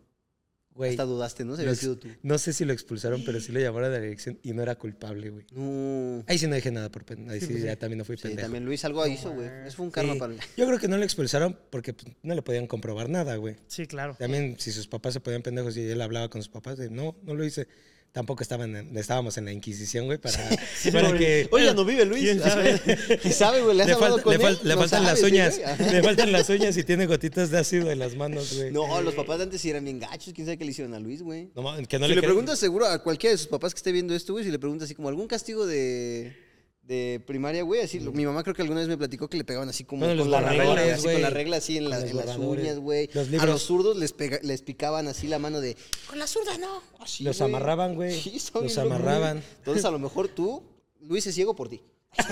Güey, Hasta dudaste, ¿no? Se había sido tú. no sé si lo expulsaron, pero sí lo llamaron a la dirección y no era culpable, güey. No. Ahí sí no dije nada por pendejo. Ahí sí, pues sí. ya también no fui Sí, pendejo. también Luis algo hizo, güey. Eso fue un karma Sí. para él. Yo creo que no lo expulsaron porque pues, no le podían comprobar nada, güey. Sí, claro. También si sus papás se podían pendejos y él hablaba con sus papás, de, no, no lo hice. Tampoco estaban en- estábamos en la Inquisición, güey, para, para que... Oye, no vive Luis. ¿Quién sabe? ¿Quién sabe, güey? ¿Le has Le, hablado falta- con le fal- él? le No faltan las uñas. Le faltan las uñas y tiene gotitas de ácido en las manos, güey. No, los papás de antes sí eran bien gachos. ¿Quién sabe qué le hicieron a Luis, güey? No, ma- que no si le cre- preguntas seguro a cualquiera de sus papás que esté viendo esto, güey, si le preguntas así como algún castigo de, de primaria, güey, así, lo- mi mamá creo que alguna vez me platicó que le pegaban así como Bueno, los con la regla, así con la regla así en, la- en las uñas, güey. A los zurdos les, pega- les picaban así la mano de, con la zurda no. Así, Los amarraban, güey. Sí, son Los amarraban. Entonces a lo mejor tú, Luis es ciego por ti.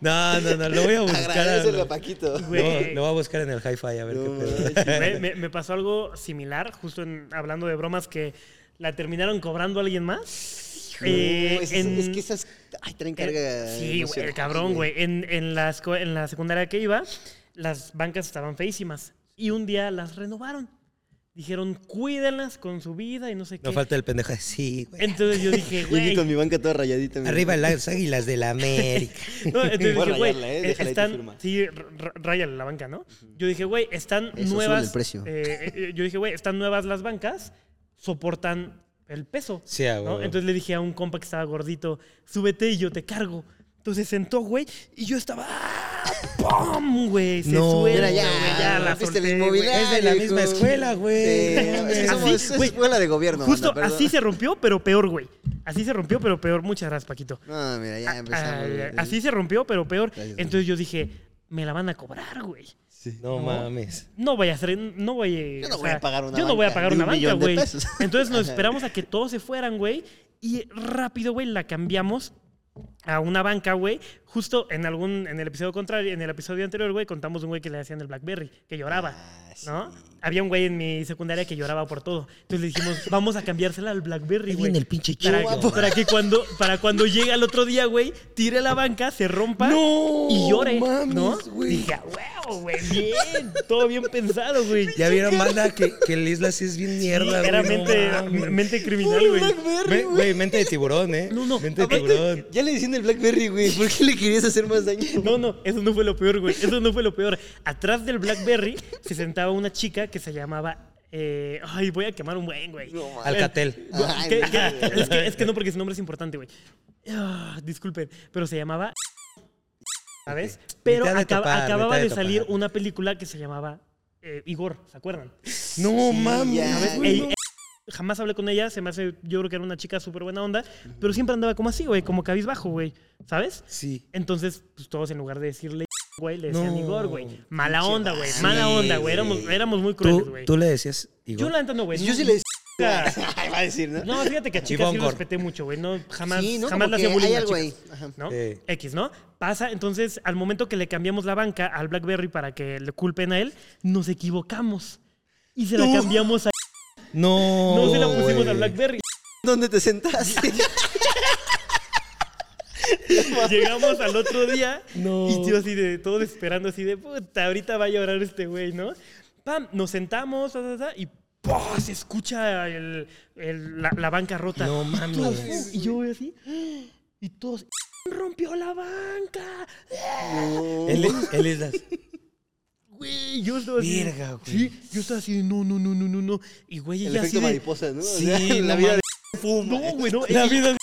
No, no, no, lo voy a buscar. Lo, Paquito. Güey. lo voy a buscar en el hi-fi a ver No, qué pedo. Güey, me, me pasó algo similar, justo en- hablando de bromas que la terminaron cobrando a alguien más. No, Eh, es, en- es que esas, ay, traen carga Eh, sí, güey, el cabrón, güey. En, en, la, esco- en la secundaria que iba, las bancas estaban feísimas. Y un día las renovaron. Dijeron, cuídenlas con su vida y no sé qué. No falta el pendejo. de, Sí, güey. Entonces yo dije, güey. con mi banca toda rayadita. Arriba las águilas de la América. No, entonces Voy dije, güey, ¿eh? están, firma. sí, r- r- ráyale la banca, ¿no? Yo dije, güey, están Eso, nuevas. sube el precio. eh, eh, yo dije, güey, están nuevas las bancas, soportan el peso. Sí. Entonces le dije a un compa que estaba gordito, súbete y yo te cargo. Entonces sentó, güey, y yo estaba... ¡ah! ¡Pum! güey. Se No. suelta, Mira, ya, güey, ya la solté, Es de la hijo. misma escuela, güey. Sí, es que escuela de gobierno. Justo así se rompió, pero peor, güey. Así se rompió, pero peor. Muchas gracias, Paquito. No, mira, ya empezamos. Ah, así se rompió, pero peor. Gracias, Entonces yo dije, me la van a cobrar, güey. No mames. No voy a hacer, no voy a... Yo no voy sea, a pagar una Yo no voy a banca pagar una un banca, güey. Entonces nos esperamos a que todos se fueran, güey. Y rápido, güey, la cambiamos a una banca, güey. Justo en algún, en el episodio contrario, en el episodio anterior, güey, contamos un güey que le hacían el Blackberry, que lloraba, Ah, ¿no? sí. Había un güey en mi secundaria que lloraba por todo. Entonces le dijimos, vamos a cambiársela al Blackberry, güey. el pinche Para, chico. para que cuando, para cuando llegue al otro día, güey, tire la banca, se rompa No y llore, mames, ¿no? güey. Dije, "A huevo, güey, bien, todo bien pensado, güey. Ya vieron, banda, que, que el Isla sí es bien mierda, Sí, era güey, no mente, criminal, güey. Güey, mente de tiburón, ¿eh? No, no, Mente de tiburón. Ya le el Blackberry, güey. ¿Por qué le querías hacer más daño? No, no, eso no fue lo peor, güey. Eso no fue lo peor. Atrás del Blackberry se sentaba una chica que se llamaba. eh, ay, voy a quemar un buen, güey. No. Alcatel. Ay, Que- no. que- es, que, es que no, porque su nombre es importante, güey. Ah, disculpen, pero se llamaba. ¿Sabes? Pero de acaba- topar, acababa de de salir una película que se llamaba eh, Igor, ¿se acuerdan? No mames. ya. Jamás hablé con ella, se me hace, yo creo que era una chica súper buena onda, pero siempre andaba como así, güey, como cabizbajo, güey, ¿sabes? Sí. Entonces, pues todos en lugar de decirle güey, le decían No, Igor, güey. Mala onda, güey. Mala onda, güey. Éramos, éramos muy crueles, güey. tú le decías Igor. Yo la neta no, güey. Yo sí le decía. nunca- Ay, va a decir, ¿no? No, fíjate que a chicas sí respeté mucho, güey. No, jamás, sí, ¿no? jamás que hacía bullying algo ahí. ¿no? Sí. X, ¿no? Pasa, entonces, al momento que le cambiamos la banca al BlackBerry para que le culpen a él, nos equivocamos. Y se la cambiamos a... No. No se la pusimos al BlackBerry. ¿Dónde te sentaste? Llegamos al otro día No. y yo así de todo esperando así de puta, ahorita va a llorar este güey, ¿no? Pam, nos sentamos ta, ta, ta, y ¡pah! se escucha el- el- la, la banca rota. No Y mames. ¡pum! Y yo voy así y todos rompió la banca. El, el Islas. Güey, yo estaba así. Verga, güey. Sí, yo estaba así de no, no, no, no, no, no. Y güey, El ella así efecto de mariposa, ¿no? O Sí, sea, la vida de... No, güey, no. La vida.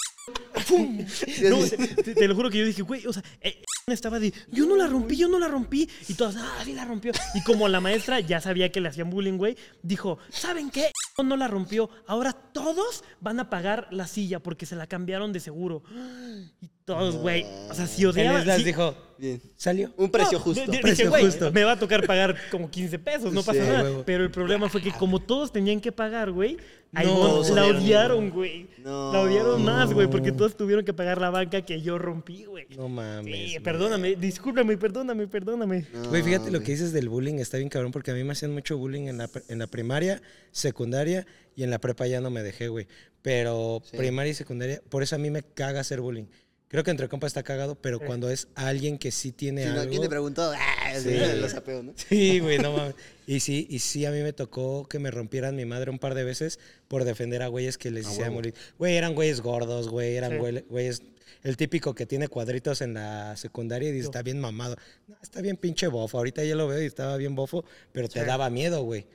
¡Pum! No, te, lo juro que yo dije, güey, o sea, eh, estaba de, yo no la rompí, yo no la rompí. Y todas, ah, sí la rompió. Y como la maestra ya sabía que le hacían bullying, güey, dijo, ¿saben qué? No la rompió. Ahora todos van a pagar la silla porque se la cambiaron de seguro. Y todos, güey, o sea, si odiaban... Sí- dijo. Bien. ¿Salió? Un precio no, justo. Precio güey, justo. me va a tocar pagar como 15 pesos, no pasa Sí, nada. huevo. Pero el problema fue que como todos tenían que pagar, güey, No, todos la odiaron. güey. No. La odiaron más, güey, porque todos tuvieron que pagar la banca que yo rompí, güey. No mames. Sí, perdóname, discúlpame, perdóname, perdóname. Güey, fíjate lo que dices del bullying, está bien cabrón, porque a mí me hacían mucho bullying en la, en la primaria, secundaria y en la prepa ya no me dejé, güey. Pero Sí. primaria y secundaria, por eso a mí me caga hacer bullying. Creo que entre compas está cagado, pero cuando es alguien que sí tiene Sí, no, algo... ¿Quién te preguntó? Ah, Sí. Lo sapeo, ¿no? Sí, güey, no mames. Y sí, y sí, a mí me tocó que me rompieran mi madre un par de veces por defender a güeyes que les A hicieran huevo. bullying. Güey, eran güeyes gordos, güey, eran Sí. güeyes... El típico que tiene cuadritos en la secundaria y dice, está bien mamado. No, está bien pinche bofo. Ahorita ya lo veo y estaba bien bofo, pero te Sí. daba miedo, güey.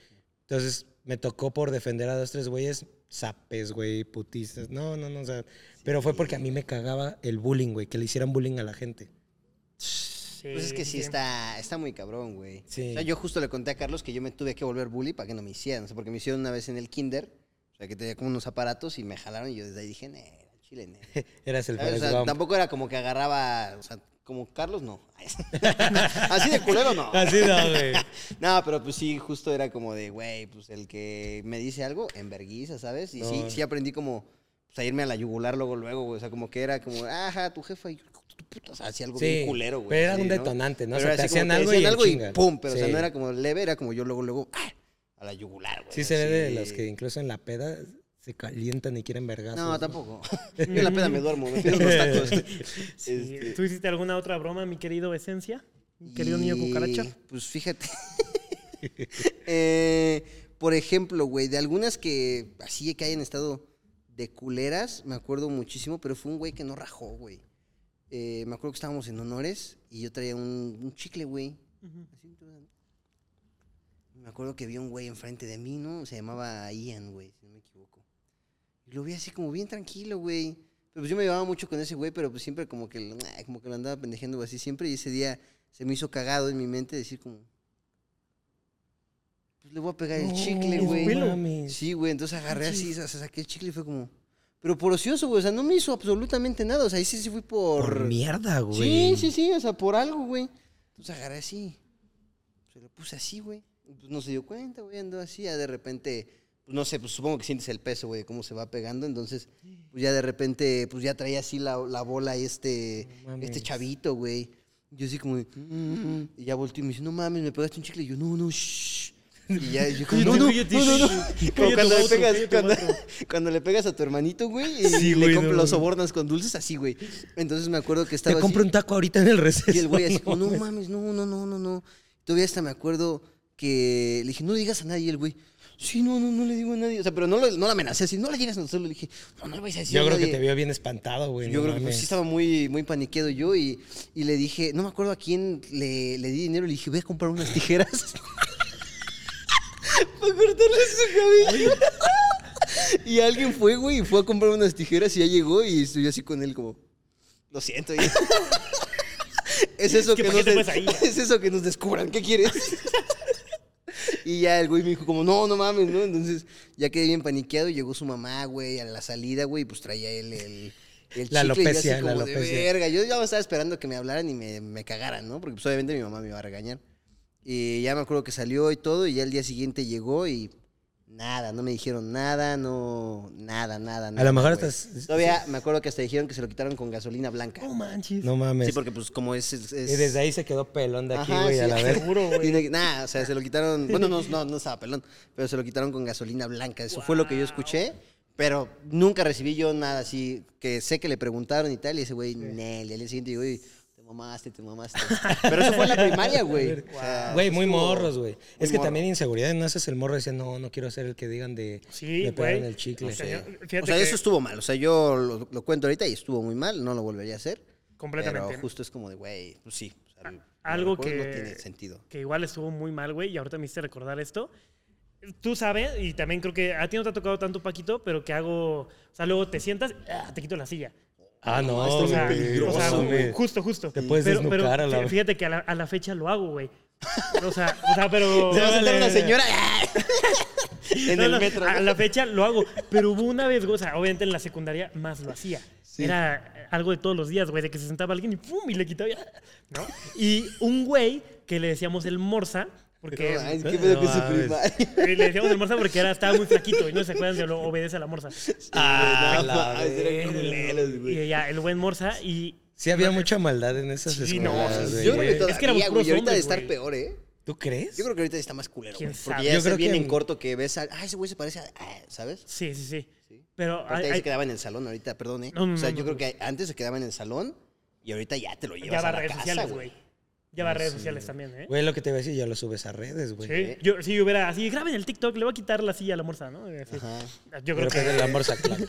Entonces me tocó por defender a dos, tres güeyes, zapes, güey, putistas. No, no, no, o sea... Pero fue porque a mí me cagaba el bullying, güey, que le hicieran bullying a la gente. Pues es que sí está, está muy cabrón, güey. Sí. O sea, yo justo le conté a Carlos que yo me tuve que volver bully para que no me hicieran. O sea, porque me hicieron una vez en el kinder. O sea, que tenía como unos aparatos y me jalaron y yo desde ahí dije, "Nee, chile, nee". Eras el ¿Sabes? O sea, tampoco era como que agarraba, o sea, como Carlos, no. Así de culero, no. Así no, güey. No, pero pues sí, justo era como de, güey, pues el que me dice algo, en verguiza, ¿sabes? Y sí, sí aprendí como pues, a irme a la yugular luego, luego, güey. O sea, como que era como, ajá, tu jefa y tu puta, o sea, hacía algo Sí, bien culero, güey. pero era sí, un detonante, ¿no? O Pero sea, te hacían algo decían y en algo y chinga. pum, pero o sea, no era como leve, era como yo luego, luego, ¡ah! a la yugular, güey. Sí se ve de los que incluso en la peda se calientan y quieren vergas. No, tampoco. Yo en la peda me duermo, me unos tacos. Sí. Este, ¿Tú hiciste alguna otra broma, mi querido Esencia? Mi querido niño cucaracha. Pues fíjate. Eh, por ejemplo, güey, de algunas que así que hayan estado de culeras, me acuerdo muchísimo, pero fue un güey que no rajó, güey. Eh, me acuerdo que estábamos en honores y yo traía un, un chicle, güey. Me acuerdo que vi un güey enfrente de mí, ¿no? Se llamaba Ian, güey, si no me equivoco. Y lo vi así como bien tranquilo, güey. Pero pues yo me llevaba mucho con ese güey, pero pues siempre como que, como que lo andaba pendejeando así siempre. Y ese día se me hizo cagado en mi mente decir como... Pues le voy a pegar el chicle, güey. Sí, güey, entonces agarré así, o sea, saqué el chicle y fue como... Pero por ocioso, güey, o sea, no me hizo absolutamente nada. O sea, ahí sí, sí fui por... Por mierda, Sí, güey. sí, sí, o sea, por algo, güey. Entonces agarré así. Se lo puse así, güey. Pues no se dio cuenta, güey, andó así. Ya de repente, pues no sé, pues supongo que sientes el peso, güey, de cómo se va pegando. Entonces, pues ya de repente, pues ya traía así la, la bola y este, No este chavito, güey. Yo así como, de, "Mm", y ya volteó y me dice, no mames, me pegaste un chicle. Y yo, no, no, shh. Y ya yo como, no, no, no, no, Como cuando le pegas, cuando, cuando le pegas a tu hermanito, güey, y Sí, le güey, compras no, los no. sobornas con dulces, así, güey. Entonces me acuerdo que estaba Te así. compro un taco ahorita en el receso. Y el güey así como, no mames. no, no, no, no, no. Todavía hasta me acuerdo que le dije, no le digas a nadie, y el güey. Sí, no, no, no le digo a nadie. O sea, pero no, lo- no la amenacé así, no le digas a nosotros. Le dije, no, no le vais a decir Yo a creo que nadie". te vio bien espantado, güey. Yo no creo que pues, mames. sí estaba muy, muy paniqueado yo y, y le dije, no me acuerdo a quién le, le di dinero, le dije, voy a comprar unas tijeras para cortarle su cabello. y alguien fue, güey, y fue a comprar unas tijeras y ya llegó y estoy así con él como, lo siento. y- es eso ¿Qué que, qué nos te des- pones ahí? es eso que nos descubran, ¿qué quieres? Y ya el güey me dijo como, no, no mames, ¿no? Entonces ya quedé bien paniqueado y llegó su mamá, güey, a la salida, güey, y pues traía él el, el La chicle y yo alopecia, la como de alopecia. verga. Yo ya estaba esperando que me hablaran y me, me cagaran, ¿no? Porque pues obviamente mi mamá me iba a regañar. Y ya me acuerdo que salió y todo, y ya el día siguiente llegó y nada, no me dijeron nada, no, nada, nada, nada. A lo mejor estás. Todavía me acuerdo que hasta dijeron que se lo quitaron con gasolina blanca. No manches. No mames. Sí, porque pues como es... Y desde ahí se quedó pelón de aquí, güey, sí, a la vez. Seguro, güey. Nah, o sea, se lo quitaron. Bueno, no, no, no estaba pelón, pero se lo quitaron con gasolina blanca. Eso fue lo que yo escuché. Pero nunca recibí yo nada así. Que sé que le preguntaron y tal. Y ese güey, Nel. Y al día siguiente digo, "Uy, te mamaste, te mamaste. pero eso fue en la primaria, güey. Güey, muy estuvo- morros, güey. muy Es que morro. también inseguridad, no haces el morro y dices, no, no quiero ser el que digan de Sí, me pegaron el chicle. O sea, yo- O fíjate sea, que eso estuvo mal. O sea, yo lo, lo cuento ahorita y estuvo muy mal. No lo volvería a hacer. completamente. Pero justo es como de, güey, pues sí. o sea, lo algo que- No tiene sentido. que igual estuvo muy mal, güey, y ahorita me hiciste recordar esto. Tú sabes, y también creo que a ti no te ha tocado tanto, Paquito, pero que hago, o sea, luego te sientas, ah, te quito la silla. Ah, no, esto es O sea, muy peligroso, o sea, güey. justo, justo. Te puedes pero, desnucar pero a la- fí- Fíjate que a la, a la fecha lo hago, güey. O sea, o sea, pero... Se va a sentar una señora en No, el metro. A la fecha lo hago. Pero hubo una vez, güey, o sea, obviamente en la secundaria más lo hacía. Era algo de todos los días, güey, de que se sentaba alguien y ¡pum! y le quitaba. ¿no? Y un güey que le decíamos el Morsa, porque. No, ay, ¿Qué pedo con su primaria? le decíamos el Morsa porque era, estaba muy flaquito y no se acuerdan de lo obedece a la Morsa. Ah, la güey. Y ya, el buen Morsa y. Sí, había mucha maldad en esas Sí, no, escuelas, sí, güey. Yo creo que Es que todavía, güey, y ahorita de hombres, estar güey. peor, ¿eh? ¿Tú crees? Yo creo que ahorita está más culero, ¿Quién güey. Porque sabe? ya Yo está creo bien que en corto que ves a... Ah, ese güey se parece a... ah, ¿Sabes? Sí, sí, sí. Sí. Pero. Hay- ahí hay- se quedaba en el salón ahorita, perdón, ¿eh? No, no, o sea, no, yo no, creo que antes se quedaba en el salón y ahorita ya te lo llevas ya va a la redes casa, sociales, güey. Güey. Ya va a redes sociales también, ¿eh? Güey, lo que te voy a decir, ya lo subes a redes, güey. Sí, yo, si yo hubiera así, graben el TikTok, le voy a quitar la silla a la morsa, ¿no? Así. Ajá. Yo Pero creo que. el amor se aclara.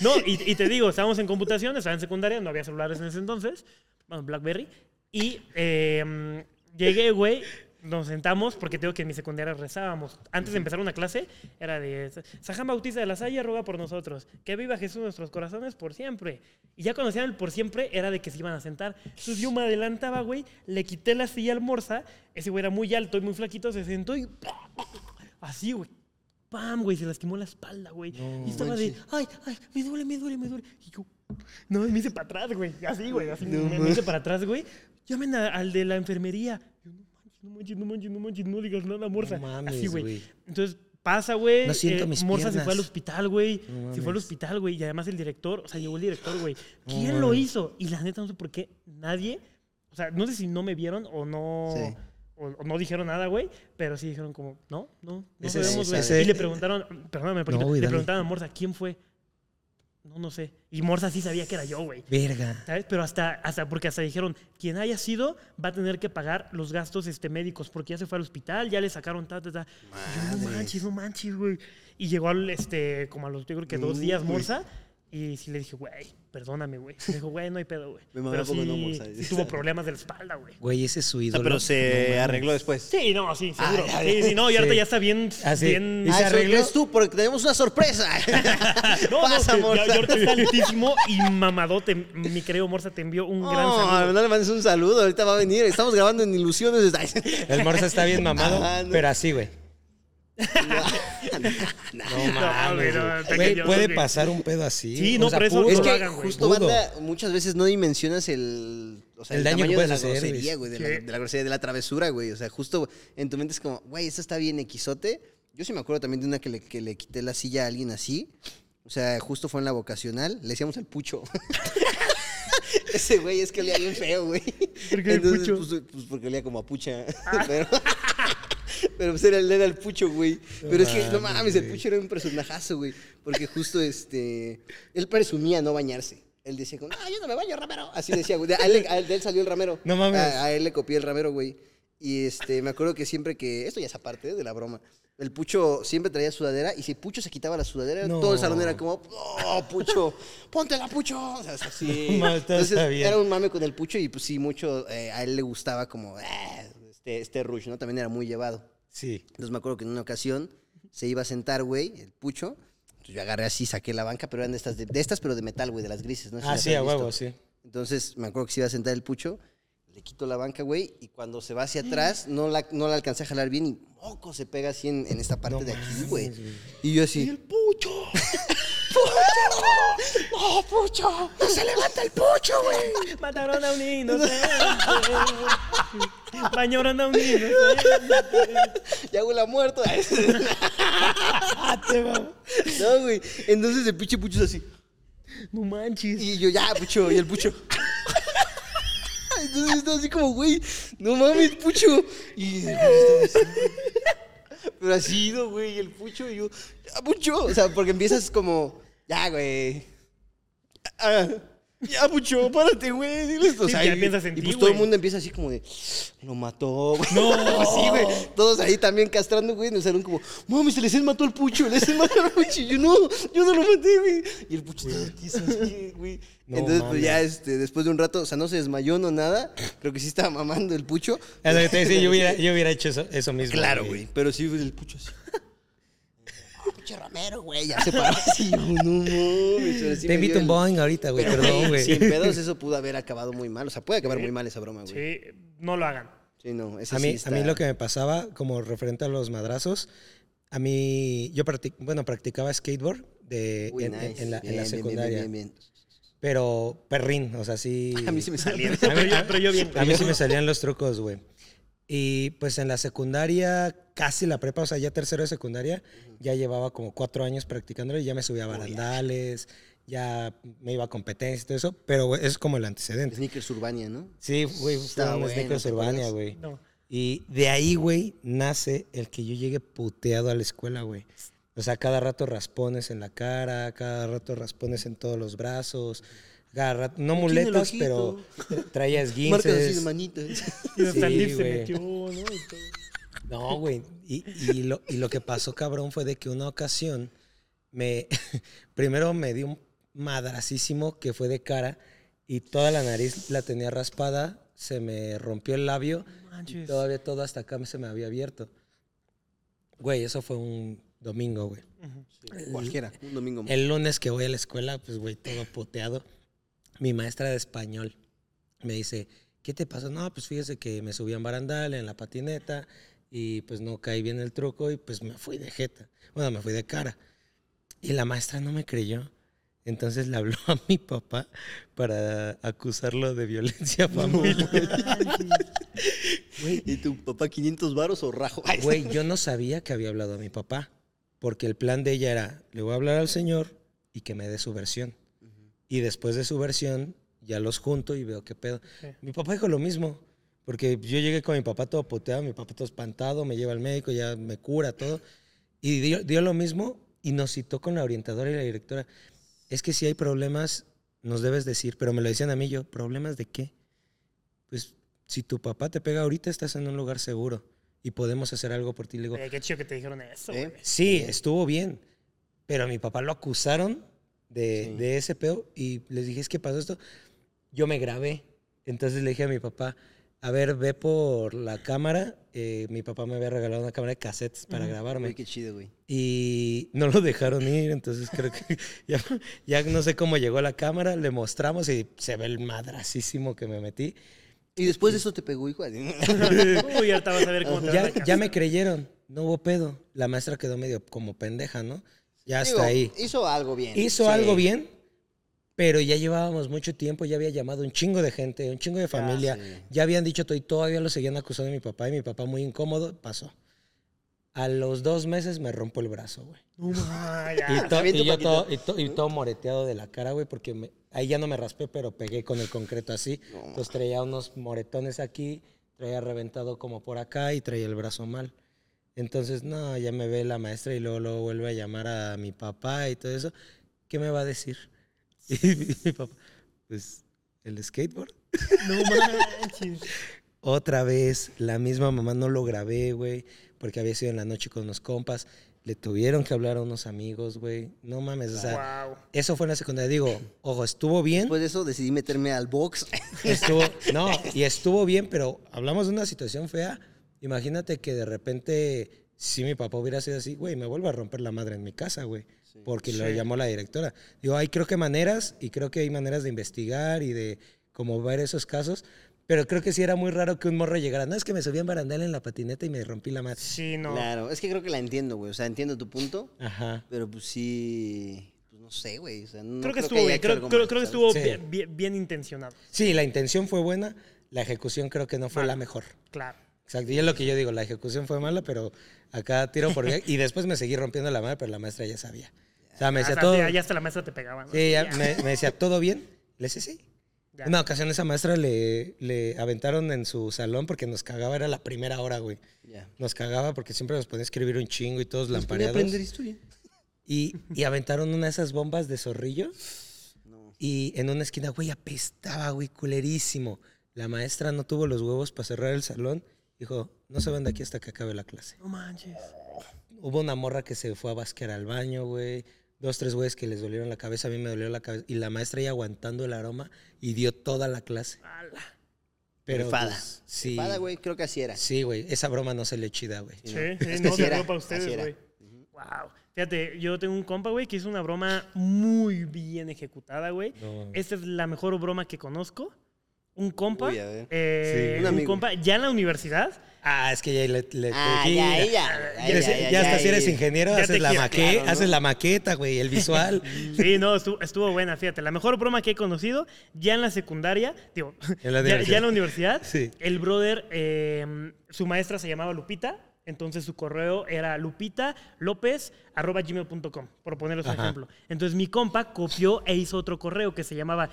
No, y, y te digo, estábamos en computación, estaba en secundaria, no había celulares en ese entonces, bueno, Blackberry, y eh, llegué, güey, nos sentamos, porque tengo que en mi secundaria rezábamos. Antes de empezar una clase, era de, Saján Bautista de la Salle ruega por nosotros, que viva Jesús en nuestros corazones por siempre. Y ya cuando decían el por siempre, era de que se iban a sentar. Entonces yo me adelantaba, güey, le quité la silla al morsa, ese güey era muy alto y muy flaquito, se sentó y... Así, güey. ¡Pam, güey! Se lastimó la espalda, güey. y estaba de, ¡ay, ay! Me duele, me duele, me duele. Y yo, no, me hice para atrás, güey. Así, güey. Así, me, me hice para atrás, güey. Llamen a- al de la enfermería. No manches, no manches, no manches, no no digas nada, morsa. No mames, así, güey. Entonces pasa, güey. No siento mis Morsa se piernas. fue al hospital, güey. No se fue al hospital, güey. Y además el director, o sea, llegó el director, güey. No ¿Quién lo hizo? Y la neta, no sé por qué nadie, o sea, no sé si no me vieron o no. Sí. O, o no dijeron nada, güey, pero sí dijeron como, no, no, no Ese- sabemos, güey. Y le preguntaron, perdóname, Paquito, güey, le preguntaron a Morsa, ¿quién fue? No, no sé. Y Morsa sí sabía que era yo, güey. Verga. ¿Sabes? Pero hasta, hasta, porque hasta dijeron, quien haya sido va a tener que pagar los gastos este, médicos, porque ya se fue al hospital, ya le sacaron ta, ta, ta. Y yo, no manches, no manches, güey. Y llegó al, este, como a los, yo creo que dos días Morsa, Y sí le dije, güey, perdóname, güey. Me dijo, güey, no hay pedo, güey. Me Pero sí, no, Moza. sí tuvo problemas de la espalda, güey. Güey, ese es su O sea, ídolo. pero se arregló después. Sí, no, sí, seguro. Ah, ya, sí, sí, no, y ahorita Sí. ya está bien. Ah, sí. bien Y se Ah, arregló. tú, porque tenemos una sorpresa. no, Pasa, no, ya ahorita está altísimo y mamadote. Mi querido Morza te envió un gran No, saludo. no le mandes un saludo, ahorita va a venir. Estamos grabando en Ilusiones. El Morsa está bien mamado, Ah, no. pero así, güey. No No, mames, no, puede güey. pasar un pedo así. Sí, O no, sea, por eso Es lo que hagan, güey. justo, Pudo. banda, muchas veces no dimensionas el, o sea, El el, daño que de la hacer, grosería, güey. de, la, de la grosería, de la travesura, güey. O sea, justo en tu mente es como, güey, esto está bien equisote. Yo sí me acuerdo también de una que le, que le quité la silla a alguien así. O sea, justo fue en la vocacional. Le decíamos el pucho. Ese güey es que olía bien feo, güey. ¿Por qué el pucho? Pues, pues porque olía como a pucha. Pero, pero pues era, era el pucho, güey. Pero es que, no mames, el pucho era un personajazo, güey. Porque justo, este... Él presumía no bañarse. Él decía como, ah, yo no me baño, ramero. Así decía, güey. De- A él, le- a él- de él salió el ramero. No mames. A, a él le copié el ramero, güey. Y este, me acuerdo que siempre que... Esto ya es aparte ¿eh? de la broma. El Pucho siempre traía sudadera y si Pucho se quitaba la sudadera, No. todo el salón era como, ¡oh, Pucho! ¡Ponte la Pucho! O sea, así. No Entonces, era un mame con el Pucho y pues sí, mucho eh, a él le gustaba como eh, este, este rush, ¿no? También era muy llevado. Sí. Entonces me acuerdo que en una ocasión se iba a sentar, güey, el Pucho. Entonces yo agarré así, saqué la banca, pero eran de estas, de, de estas pero de metal, güey, de las grises, ¿no? sé si Ah, sí, a huevo, sí. Entonces me acuerdo que se iba a sentar el Pucho, le quito la banca, güey, y cuando se va hacia atrás, no la, no la alcancé a jalar bien y moco se pega así en, en esta parte No de aquí, güey. Y yo así, ¡el Pucho! ¡Pucho! ¡No, Pucho! ¡No se levanta el Pucho, güey! Mataron a un inocente. Bañaron a un inocente. Ya huele a muerto. no, güey. Entonces el pinche Pucho es así. No manches. Y yo, ya, Pucho. Y el Pucho. Entonces estaba así como, güey, no mames, Pucho. Y el Pucho estaba así. Pero así, ¿no, güey? El Pucho, y yo, ya, Pucho. O sea, porque empiezas como, ya, güey. Ah, ya, Pucho, párate, güey. Diles, o sea, ya y, piensas en y ti, pues todo el güey. mundo empieza así como de, lo mató, güey. No, sí, güey. Todos ahí también castrando, güey, en el salón como, mami, se les mató al Pucho, les mató al Pucho. Y yo, no, yo no lo maté, güey. Y el Pucho estaba tieso así, güey. No Entonces, pues ya, este, después de un rato, o sea, no se desmayó, no nada. Creo que sí estaba mamando el Pucho. Es lo que te decía, yo hubiera, yo hubiera hecho eso, eso mismo. Claro, güey. Pero sí, pues, el Pucho así. Pucho Ramero, güey. Ya se paró así. No sí Te invito un Boeing ahorita, güey, Pero, perdón, güey. Sin pedos, eso pudo haber acabado muy mal. O sea, puede acabar muy mal esa broma, güey. Sí, no lo hagan. Sí, no, ese A sí mí, está- a mí lo que me pasaba, como referente a los madrazos, a mí, yo practic- bueno, practicaba skateboard de, Uy, en, en- nice. en la, en la Bien, bien, bien, secundaria, bien, bien, bien. pero perrín, o sea, sí. A mí sí me salía. Pero yo, pero yo bien. A mí sí me salían los trucos, güey. Y pues en la secundaria, casi la prepa, o sea, ya tercero de secundaria, ya llevaba como cuatro años practicándolo y ya me subía a barandales, ya me iba a competencias y todo eso, pero es como el antecedente. Sneakers Urbania, ¿no? Sí, güey, Estaba fue un bueno, Sneakers ¿te Urbania, güey. No. Y de ahí, güey, nace el que yo llegue puteado a la escuela, güey. O sea, cada rato raspones en la cara, cada rato raspones en todos los brazos, rato, no muletas, pero ojito. traías Marcas así de manitas. Y hasta Sí, se güey. metió, ¿no? Y todo. No, güey. Y, y lo, y lo que pasó, cabrón, fue de que una ocasión me. primero me dio un madracísimo que fue de cara y toda la nariz la tenía raspada, se me rompió el labio y manches. todavía todo hasta acá se me había abierto. Güey, eso fue un domingo, güey. Cualquiera, un domingo. más. El lunes que voy a la escuela, pues, güey, todo poteado. Mi maestra de español me dice, ¿qué te pasa? No, pues fíjese que me subí en barandal, en la patineta, y pues no caí bien el truco y pues me fui de jeta. Bueno, me fui de cara. Y la maestra no me creyó. Entonces le habló a mi papá para acusarlo de violencia familiar. ¿Y tu papá 500 varos o rajo? Güey, yo no sabía que había hablado a mi papá, porque el plan de ella era, le voy a hablar al señor y que me dé su versión. Y después de su versión, ya los junto y veo qué pedo. Mi papá dijo lo mismo, porque yo llegué con mi papá todo puteado, mi papá todo espantado, me lleva al médico, ya me cura, todo. Y dio, dio lo mismo y nos citó con la orientadora y la directora. Es que si hay problemas, nos debes decir, pero me lo decían a mí yo, ¿problemas de qué? Pues si tu papá te pega ahorita, estás en un lugar seguro y podemos hacer algo por ti. Le digo, qué chido que te dijeron eso, ¿Eh? Sí, estuvo bien. Pero a mi papá lo acusaron de, Sí. de ese pedo y les dije, es que pasó esto. Yo me grabé. Entonces le dije a mi papá, a ver, ve por la cámara. Eh, mi papá me había regalado una cámara de cassettes para grabarme. Güey, qué chido, güey. Y no lo dejaron ir, entonces creo que ya, ya no sé cómo llegó la cámara, le mostramos y se ve el madrasísimo que me metí. Y después de eso te pegó, hijo. Uy, ahorita vas a ver cómo te Ya, ya me creyeron, no hubo pedo. La maestra quedó medio como pendeja, ¿no? Ya Digo, hasta ahí. Hizo algo bien. Hizo Sí. algo bien, pero ya llevábamos mucho tiempo, ya había llamado un chingo de gente, un chingo de familia, sí. ya habían dicho todo y todavía lo seguían acusando de mi papá y mi papá muy incómodo, pasó. A los dos meses me rompo el brazo, güey. No, Y, to- yo todo, y, to- y todo moreteado de la cara, güey, porque me- ahí ya no me raspé, pero pegué con el concreto así. Entonces traía unos moretones aquí, traía reventado como por acá y traía el brazo mal. Entonces, no, ya me ve la maestra y luego, luego vuelve a llamar a mi papá y todo eso. ¿Qué me va a decir? Y mi papá, pues, el skateboard. No manches. Otra vez, la misma mamá no lo grabé, güey, porque había sido en la noche con unos compas. Le tuvieron que hablar a unos amigos, güey. No mames, o sea, Wow. eso fue en la secundaria. Digo, ojo, estuvo bien. Después de eso decidí meterme al box. Estuvo, no, y estuvo bien, pero hablamos de una situación fea. Imagínate que de repente, si mi papá hubiera sido así, güey, me vuelve a romper la madre en mi casa, güey. Porque lo llamó la directora. Digo, hay creo que maneras, y creo que hay maneras de investigar y de como ver esos casos. Pero creo que sí era muy raro que un morro llegara. No, es que me subí en barandal en la patineta y me rompí la madre. Sí, no. Claro, es que creo que la entiendo, güey. O sea, entiendo tu punto, Ajá. pero pues sí. Pues no sé, güey. O sea, no creo que. Creo, algo creo- mal, creo que estuvo Sí. bien, bien- bien intencionado. Sí, la intención fue buena, la ejecución creo que no fue la mejor. Claro. Exacto, y es lo que yo digo, la ejecución fue mala, pero acá tiro por bien. Y después me seguí rompiendo la madre, pero la maestra ya sabía. O sea, me decía Hasta, todo. ya- hasta la maestra te pegaba. ¿no? Sí, ya me, me decía, ¿todo bien? Le decía, sí. Ya. Una ocasión esa maestra le, le aventaron en su salón porque nos cagaba, era la primera hora, güey. Ya. Nos cagaba porque siempre nos ponía a escribir un chingo y todos Nos lampareados. aprender historia. Y, y aventaron una de esas bombas de zorrillo. No. Y en una esquina, güey, apestaba, güey, culerísimo. La maestra no tuvo los huevos para cerrar el salón. Dijo, no se van de aquí hasta que acabe la clase. No manches. Hubo una morra que se fue a basquear al baño, güey. Dos, tres güeyes que les dolieron la cabeza, a mí me dolió la cabeza. Y la maestra ahí aguantando el aroma y dio toda la clase. Ala. Pero Rifada. pues, sí. Rifada, güey, creo que así era. Sí, güey. Esa broma no se le chida, güey. Sí, no. sí, Es que no, verdad para ustedes, güey. Wow. Fíjate, yo tengo un compa, güey, que hizo una broma muy bien ejecutada, güey. No. Esta es la mejor broma que conozco. Un compa, Uy, eh, Sí. Un compa, ya en la universidad, Ah, es que ya le, le Ah, te ya, ya, ya, Ya, ya, sé- ya, ya hasta ya, si eres ingeniero, haces la, maqueta, claro, ¿no? haces la maqueta, güey, el visual. Sí, no, estuvo, estuvo buena, fíjate. La mejor broma que he conocido, ya en la secundaria, digo, En la ya, en la universidad, Sí. el brother, eh, su maestra se llamaba Lupita, entonces su correo era lupitalopez.gmail.com, por ponerles un Ajá. ejemplo. Entonces mi compa copió e hizo otro correo que se llamaba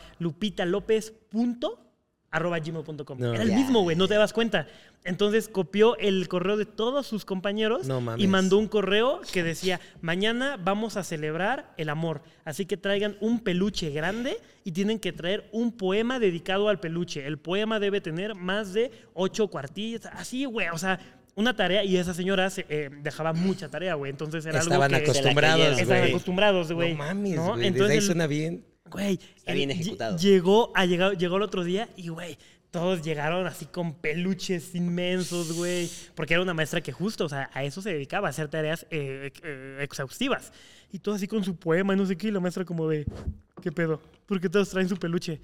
lupitalopez.gmail.com. No. Era el mismo, güey, no te das cuenta. Entonces copió el correo de todos sus compañeros No y mandó un correo que decía, mañana vamos a celebrar el amor, así que traigan un peluche grande y tienen que traer un poema dedicado al peluche. El poema debe tener más de ocho cuartillas, así, güey, o sea, una tarea y esa señora se, eh, dejaba mucha tarea, güey, entonces era Estaban algo que... acostumbrados, Estaban güey. acostumbrados, güey. No mames, ¿no? güey. Desde Entonces ahí suena bien. Güey, Está bien ejecutado. Llegó, a llegar, llegó el otro día y, güey, todos llegaron así con peluches inmensos, güey. Porque era una maestra que justo, o sea, a eso se dedicaba, a hacer tareas eh, eh, exhaustivas. Y todo así con su poema y no sé qué. Y la maestra como de, ¿qué pedo? ¿Por qué todos traen su peluche?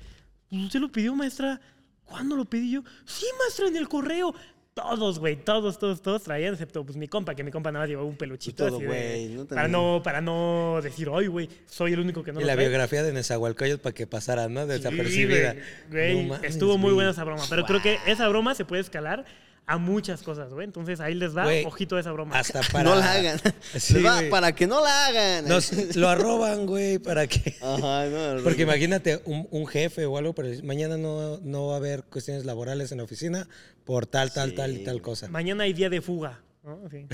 Pues usted lo pidió, maestra. ¿Cuándo lo pedí yo? Sí, maestra, en el correo. Todos, güey, todos, todos, todos traían, excepto pues mi compa, que mi compa nada más llevaba un peluchito. Todo, así de- güey, ¿no? para, no, para no decir, ay, güey, soy el único que no y lo la trae". biografía de Nezahualcóyotl para que pasara, ¿no? Sí, Desapercibida. güey, güey, No estuvo muy buena esa broma. Pero creo que esa broma se puede escalar a muchas cosas, güey. Entonces ahí les da Güey, ojito a esa broma. Hasta para... No la hagan. Sí, Les va- güey. para que no la hagan. Nos- lo arroban, güey, para que... Ajá, no. Porque imagínate un, un jefe o algo, pero mañana no, no va a haber cuestiones laborales en la oficina por tal, tal, Sí, tal y tal cosa. Mañana hay día de fuga. ¿no? Sí.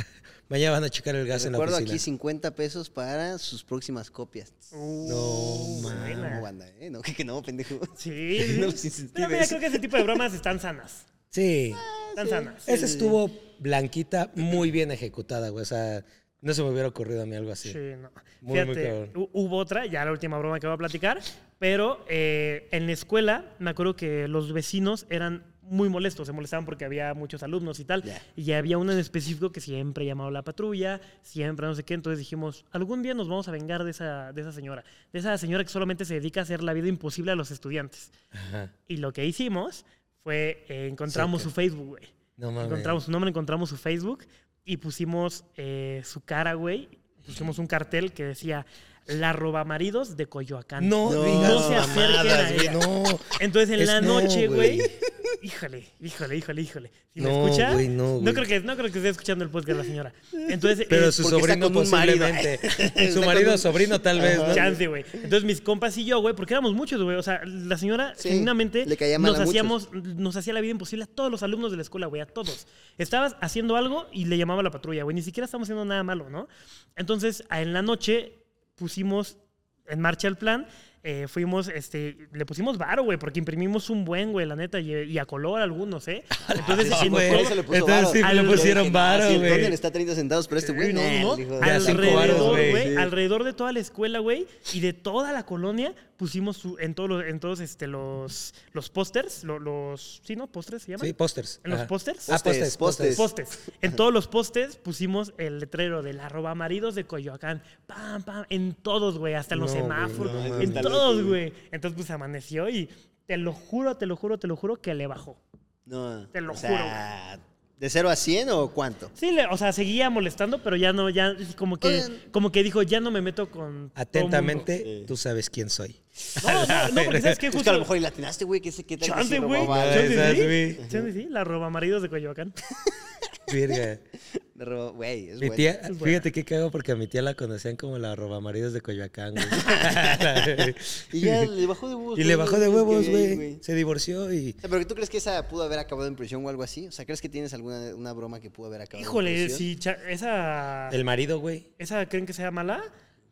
Mañana van a checar el gas en la Recuerdo oficina. aquí 50 pesos para sus próximas copias. Uh, man. buena. No, banda, ¿eh? No, que no, pendejo. Sí. No incentives. mira, creo que ese tipo de bromas están sanas. Sí. Están sanas. Esa estuvo blanquita, muy bien ejecutada, güey. O sea, No se me hubiera ocurrido a mí algo así. Sí, no. Muy, muy Fíjate, hu- hubo otra, ya la última broma que voy a platicar, pero eh, en la escuela me acuerdo que los vecinos eran muy molestos, se molestaban porque había muchos alumnos y tal, Ya. y había uno en específico que siempre llamaba a la patrulla, siempre no sé qué, entonces dijimos, algún día nos vamos a vengar de esa, de esa señora, de esa señora que solamente se dedica a hacer la vida imposible a los estudiantes. Ajá. Y lo que hicimos fue, eh, encontramos Sí, su Facebook, güey. No mames. Encontramos su nombre, encontramos su Facebook y pusimos eh, su cara, güey. Pusimos un cartel que decía La robamaridos de Coyoacán. No, No, digas no se acerquen mamadas, a ella. No. Entonces en Es- la no, noche, güey. Híjole, híjole, híjole, híjole. Si me No, escucha, güey, no, güey. creo que, no creo que esté escuchando el podcast la señora. Entonces, Pero eh, su sobrino marido. posiblemente. Está su marido sobrino tal vez, ¿no? Chance, güey. Entonces mis compas y yo, güey, porque éramos muchos, güey. O sea, la señora Sí, genuinamente le caía mal nos a muchos. hacíamos, nos hacía la vida imposible a todos los alumnos de la escuela, güey, a todos. Estabas haciendo algo y le llamaba a la patrulla, güey. Ni siquiera estamos haciendo nada malo, ¿no? Entonces, en la noche pusimos en marcha el plan. eh, fuimos, este, le pusimos varo, güey, porque imprimimos un buen, güey, la neta, y, y a color algunos, ¿eh? Entonces, Ah, nos güey. Por eso le puso Entonces varo. sí le pusieron varo, si el güey. Tony le está 30 centavos, pero este güey, no, no, el alrededor, güey, Sí. alrededor de toda la escuela, güey, y de toda la colonia pusimos su- en todos los, en todos este, los, los pósters, lo- los, ¿sí, no? ¿Pósters se llaman? Sí, pósters. ¿En los pósters? Ah, pósters, Pósters, pósters. Postes. En todos los postes pusimos el letrero del arroba maridos de Coyoacán. Pam, pam. En todos, güey. Hasta en los No, güey, semáforos. no en todos, güey. Entonces, pues amaneció y te lo juro, te lo juro, te lo juro que le bajó. No, Te lo o sea, ¿De 0 a 100 o cuánto? Sí, le- o sea, seguía molestando, pero ya no, ya como que, Oigan. como que dijo, ya no me meto con. todo Atentamente, tú sabes quién soy. No, no, no, porque sabes que Es justo. que a lo mejor y latinaste, güey, que tal que Chance, sí güey. Chance, sí. La roba maridos de Coyoacán. Virga. Güey, es Mi tía, buena. fíjate qué cago porque a mi tía la conocían como la robamaridos de Coyoacán, güey. Y ya le bajó de huevos. y le bajó de huevos, güey. Se divorció y. O sea, pero tú crees que esa pudo haber acabado en prisión o algo así? O sea, ¿crees que tienes alguna una broma que pudo haber acabado en Híjole, prisión? si cha- esa. El marido, güey. ¿Esa creen que sea mala?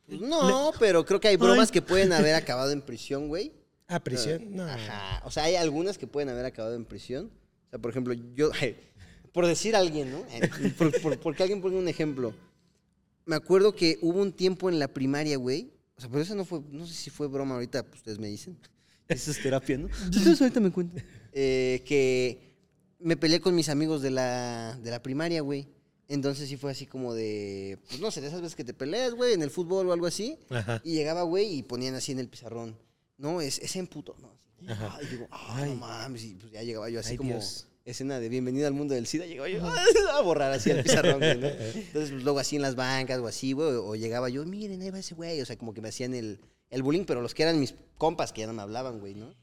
Pues no, pero creo que hay bromas Ay. que pueden haber acabado en prisión, güey. Ah, prisión. No. Ajá. O sea, hay algunas que pueden haber acabado en prisión. O sea, por ejemplo, yo, por decir a alguien, ¿no? Por, por- porque alguien pone un ejemplo. Me acuerdo que hubo un tiempo en la primaria, güey. O sea, pero eso no fue, no sé si fue broma ahorita, pues ustedes me dicen. Eso es terapia, ¿no? Ustedes ahorita me cuentan. Eh, que me peleé con mis amigos de la, de la primaria, güey. Entonces sí fue así como de, pues no sé, de esas veces que te peleas, güey, en el fútbol o algo así. Ajá. Y llegaba, güey, y ponían así en el pizarrón. No, es, es en puto. No, así. Ay, digo, ay, no mames. Y pues ya llegaba yo así Ay, como Dios. Escena de bienvenido al mundo del SIDA. Llegaba yo a borrar así el pizarrón, güey, ¿no? Entonces, pues luego así en las bancas o así, güey. O llegaba yo, miren, ahí va ese güey. O sea, como que me hacían el, el bullying, pero los que eran mis compas que ya no me hablaban, güey, ¿no?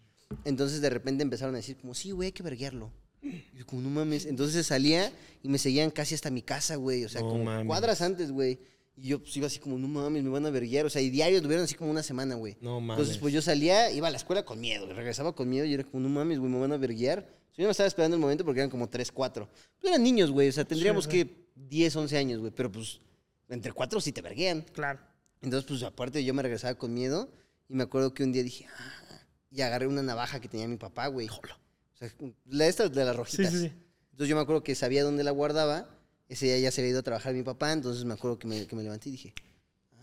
Entonces de repente empezaron a decir, como, sí, güey, hay que verguearlo. Y yo, como, no mames. Entonces salía y me seguían casi hasta mi casa, güey. O sea, No como mames. cuadras antes, güey. Y yo pues iba así como, no mames, me van a verguiar. O sea, y diario tuvieron así como una semana, güey. No mames. Entonces, pues yo salía, iba a la escuela con miedo, regresaba con miedo y era como, no mames, güey, me van a verguiar. Yo me estaba esperando el momento porque eran como 3, 4. Pero eran niños, güey, o sea, tendríamos Sí, que 10, 11 años, güey, pero pues entre 4 sí te verguían. Claro. Entonces, pues aparte yo me regresaba con miedo y me acuerdo que un día dije, ah, y agarré una navaja que tenía mi papá, güey. O sea, la esta de las rojitas. sí, sí. Entonces yo me acuerdo que sabía dónde la guardaba. Ese día ya se había ido a trabajar mi papá, entonces me acuerdo que me, que me levanté y dije,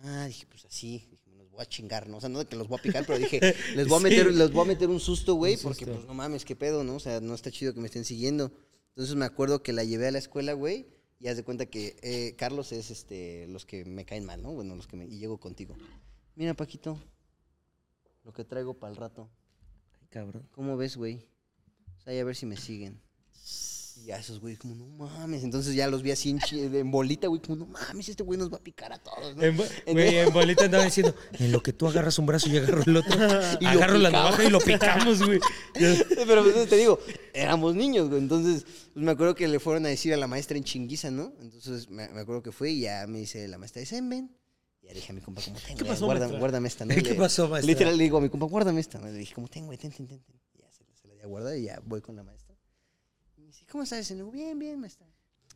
ah, dije, pues así, voy a chingar, ¿no? O sea, no de que los voy a picar, pero dije, les voy a Sí. meter, les voy a meter un susto, güey, porque pues no mames, qué pedo, ¿no? O sea, no está chido que me estén siguiendo. Entonces me acuerdo que la llevé a la escuela, güey, y haz de cuenta que eh, Carlos es este los que me caen mal, ¿no? Bueno, los que me. Y llego contigo. Mira, Paquito, lo que traigo para el rato. Ay, cabrón. ¿Cómo ves, güey? O sea, a ver si me siguen. Y ya esos güeyes como, no mames. Entonces ya los vi así en, en bolita, güey, como, no mames, este güey nos va a picar a todos, ¿no? En, güey, en bolita andaba diciendo, en lo que tú agarras un brazo y yo agarro el otro, Y agarro la navaja y lo picamos, güey. Pero pues, te digo, éramos niños, güey. Entonces, pues, me acuerdo que le fueron a decir a la maestra en chinguiza, ¿no? Entonces, me, me acuerdo que fue y ya me dice la maestra, dicen, ven. Y ya le dije a mi compa, como tengo, ¿Qué pasó, guarda- maestra? guárdame esta, ¿no? ¿Qué pasó, maestra? Literal le digo a mi compa, guárdame esta. ¿no? Le dije, como tengo, güey, ten, ten, ten. ten". Y ya se, la- se la di a guardar y ya voy con la maestra. Dice, ¿cómo estás? Y digo, bien, bien, maestra.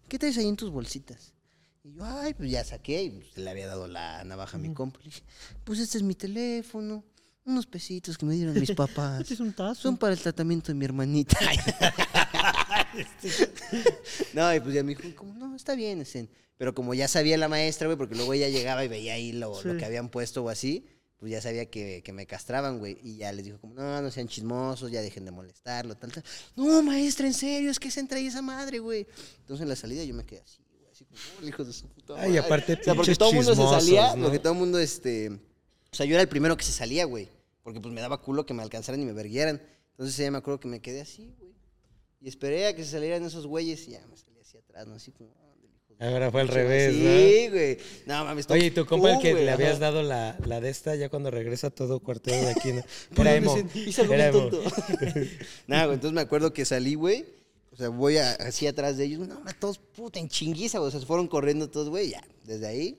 ¿Qué traes ahí en tus bolsitas? Y yo, ay, pues ya saqué y pues, le había dado la navaja a mi compa. Le dije, pues este es mi teléfono, unos pesitos que me dieron mis papás. Este es un tazo. Son para el tratamiento de mi hermanita. no, y pues ya me dijo, como, no, está bien. Pero como ya sabía la maestra, güey, porque luego ella llegaba y veía ahí lo, lo que habían puesto o así, pues ya sabía que, que me castraban, güey. Y ya les dijo, como, no, no sean chismosos, ya dejen de molestarlo, tal, tal. No, maestra, en serio, es que se entra ahí esa madre, güey. Entonces en la salida yo me quedé así, güey, así como, "Oh, hijo de su puta Ay, madre". aparte, O sea, porque todo el mundo se salía, ¿no? porque todo el mundo, este... O sea, yo era el primero que se salía, güey. Porque pues me daba culo que me alcanzaran y me verguieran. Entonces ya me acuerdo que me quedé así, güey. Y esperé a que se salieran esos güeyes y ya me salí hacia atrás, ¿no? Así como... Ahora fue al revés, Sí, ¿no? güey. No mames. Oye, ¿y tu compa el que le habías ajá. dado la, la de esta ya cuando regresa todo cuarteado de aquí? ¿no? Era emo. hice algo emo. tonto. Nada, güey, entonces me acuerdo que salí, güey. O sea, voy a- así atrás de ellos. No, todos puta en chinguiza, güey. O sea, se fueron corriendo todos, güey. Ya, desde ahí,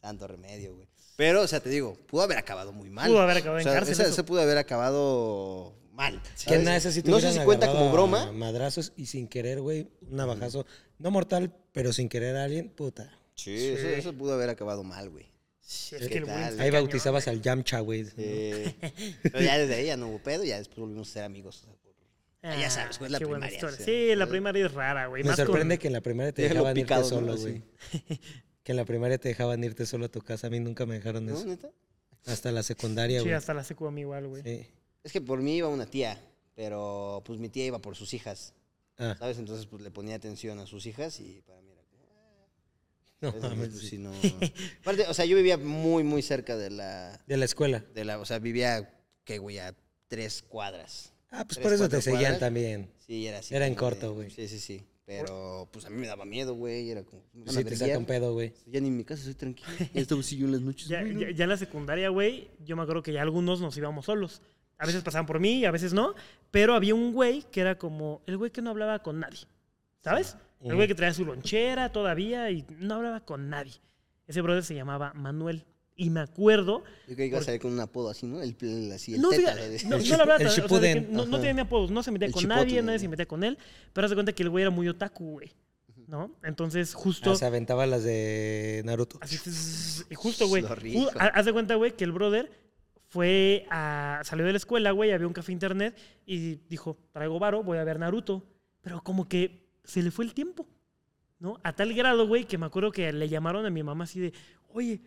santo remedio, güey. Pero, o sea, te digo, pudo haber acabado muy mal. Pudo haber acabado en O sea, cárcel Esa, eso. esa pudo haber acabado mal. Que nada, ese sí no sé si cuenta como broma. Madrazos y sin querer, güey, un navajazo. No mortal, pero sin querer a alguien, puta. Sí, Eso, eso pudo haber acabado mal, güey. Sí, ¿Qué es que el tal? güey Ahí cañón, bautizabas güey. al Yamcha, güey. Eh, pero ya desde ahí ya no hubo pedo. Ya después volvimos a ser amigos. Ah, ya sabes, pues, la qué buena primaria, historia. o sea, sí, la primaria es rara, güey. Me más con- sorprende que en la primaria te dejaban irte solo, güey. Que en la primaria te dejaban irte solo a tu casa. A mí nunca me dejaron ¿No, eso. neta? Hasta la secundaria, Sí, güey. hasta la secu a mí igual, güey. Sí. Es que por mí iba una tía, pero pues mi tía iba por sus hijas, Ah, ¿sabes? Entonces pues le ponía atención a sus hijas y para mí era como... no "Ah", mames, pues, sí. sí, no- Aparte, o sea, yo vivía muy, muy cerca de la... De la escuela. De la o sea, vivía, ¿qué, güey? A tres cuadras. Ah, pues Tres, por eso te seguían cuadras. también. Sí, era así. Era en corto, güey. Sí, sí, sí. Pero pues a mí me daba miedo, güey. Era como... Sí, te saca un pedo, güey. Ya ni en mi casa soy tranquilo. Ya estaba yo en las noches. Ya, güey, ¿no? ya- ya en la secundaria, güey, yo me acuerdo que ya algunos nos íbamos solos. A veces pasaban por mí y a veces no. Pero había un güey que era como el güey que no hablaba con nadie. ¿Sabes? El güey que traía su lonchera todavía y no hablaba con nadie. Ese brother se llamaba Manuel. Y me acuerdo. Yo que iba a salir con un apodo así, ¿no? El, el- así, el No, teta. fíjate, no, no le hablaba el o sea, que no, no tenía ni apodos, no se metía El con chipotle, nadie, nadie ¿no? se metía con él. Pero haz de cuenta que el güey era muy otaku, güey. ¿No? Entonces, justo. Ah, se aventaba las de Naruto. Así, justo, güey. Haz de cuenta, güey, que el brother fue a. Salió de la escuela, güey, había un café internet y dijo: Traigo varo, voy a ver Naruto. Pero como que se le fue el tiempo, ¿no? A tal grado, güey, que me acuerdo que le llamaron a mi mamá así de: Oye,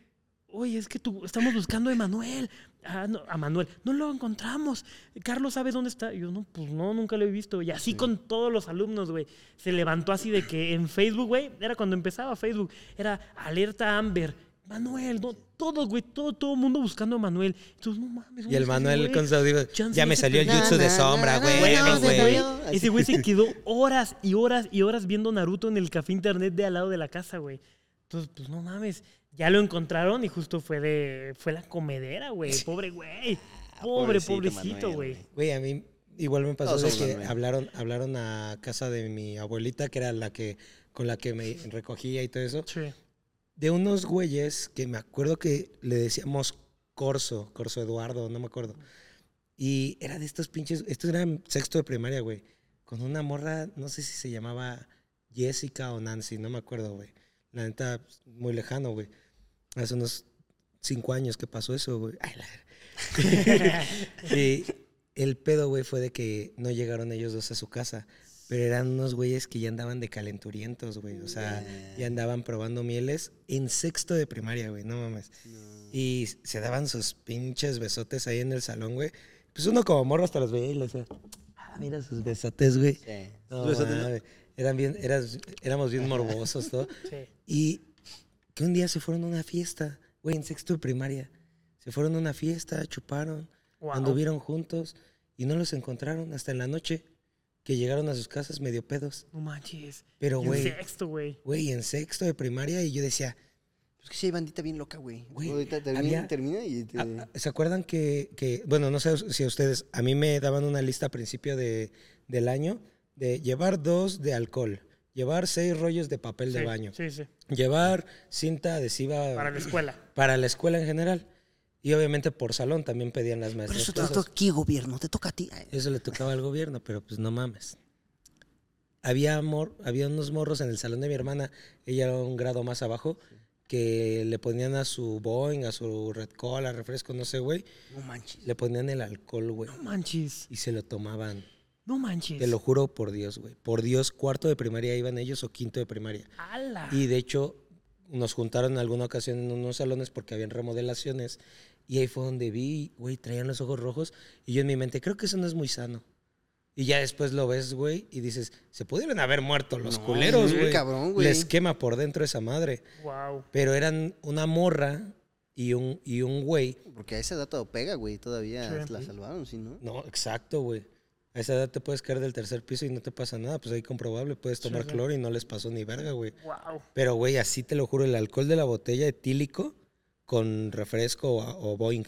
oye, es que tú, estamos buscando a Emanuel. Ah, no, a Manuel, no lo encontramos. Carlos sabe dónde está. Y yo, no, pues no, nunca lo he visto. Y así con todos los alumnos, güey. Se levantó así de que en Facebook, güey, era cuando empezaba Facebook, era alerta Amber. Manuel, no, todos, güey, todo, todo el mundo buscando a Manuel. Entonces, no mames. Y ¿dónde el Manuel güey? con su Ya me salió el jutsu de sombra, güey. No, ese güey. se quedó horas y horas y horas viendo Naruto en el café internet de al lado de la casa, güey. Entonces, pues no mames. Ya lo encontraron y justo fue de. Fue la comedera, güey. Pobre güey. Pobre, pobrecito pobrecito, Manuel, güey. güey. A mí igual me pasó de somos que hablaron, hablaron a casa de mi abuelita, que era la que con la que me recogía y todo eso, Sí. De unos güeyes que me acuerdo que le decíamos Corso, Corso Eduardo, no me acuerdo. Y era de estos pinches, estos eran sexto de primaria, güey, con una morra, no sé si se llamaba Jessica o Nancy, no me acuerdo, güey. La neta, muy lejano, güey. Hace unos cinco años que pasó eso, güey. Ay, la- y el pedo, güey, fue de que no llegaron ellos dos a su casa. Pero eran unos güeyes que ya andaban de calenturientos, güey. O sea, ya andaban probando mieles en sexto de primaria, güey. No mames. Y se daban sus pinches besotes ahí en el salón, güey. Pues uno como morro hasta los veía y le decía, ah, mira sus besotes, güey. Sí. No, Besotes, ¿no? mames. Eran bien, eras- éramos bien morbosos, todo. Sí. Y que un día se fueron a una fiesta, güey, en sexto de primaria. Se fueron a una fiesta, chuparon, Wow. anduvieron juntos y no los encontraron hasta en la noche que llegaron a sus casas medio pedos. No manches. Pero, Y en güey, sexto, güey. güey, en sexto de primaria y yo decía, Es que sí hay bandita bien loca, güey. Güey, Ahorita termina, había- termina y te... "Ah, ¿se acuerdan que, que- bueno, no sé si a ustedes, a mí me daban una lista a principio de, del año de llevar dos de alcohol, llevar seis rollos de papel de baño, Sí, sí. llevar cinta adhesiva Para la escuela. para la escuela en general. Y obviamente por salón también pedían las Pero maestras. eso te toca aquí, gobierno, te toca a ti. Eso le tocaba al gobierno, pero pues no mames. Había, mor- había unos morros en el salón de mi hermana, ella era un grado más abajo, que le ponían a su Boeing, a su Red Cola, refresco, no sé, güey, No manches. le ponían el alcohol, güey, No manches. y se lo tomaban. No manches. Te lo juro por Dios, güey. Por Dios, cuarto de primaria iban ellos o quinto de primaria. ¡Hala! Y de hecho, nos juntaron en alguna ocasión en unos salones porque habían remodelaciones. Y ahí fue donde vi, güey, traían los ojos rojos. Y yo en mi mente, creo que eso no es muy sano. Y ya después lo ves, güey, y dices, se pudieron haber muerto los No, culeros, muy güey. cabrón, güey. Les quema por dentro esa madre. Wow. Pero eran una morra y un, y un güey. Porque a esa edad todo pega, güey. Todavía Sí. la salvaron, ¿sí, no? No, exacto, güey. A esa edad te puedes caer del tercer piso y no te pasa nada. Pues ahí comprobable, puedes tomar sí. cloro y no les pasó ni verga, güey. Wow. Pero, güey, así te lo juro, el alcohol de la botella etílico con refresco o, o boing.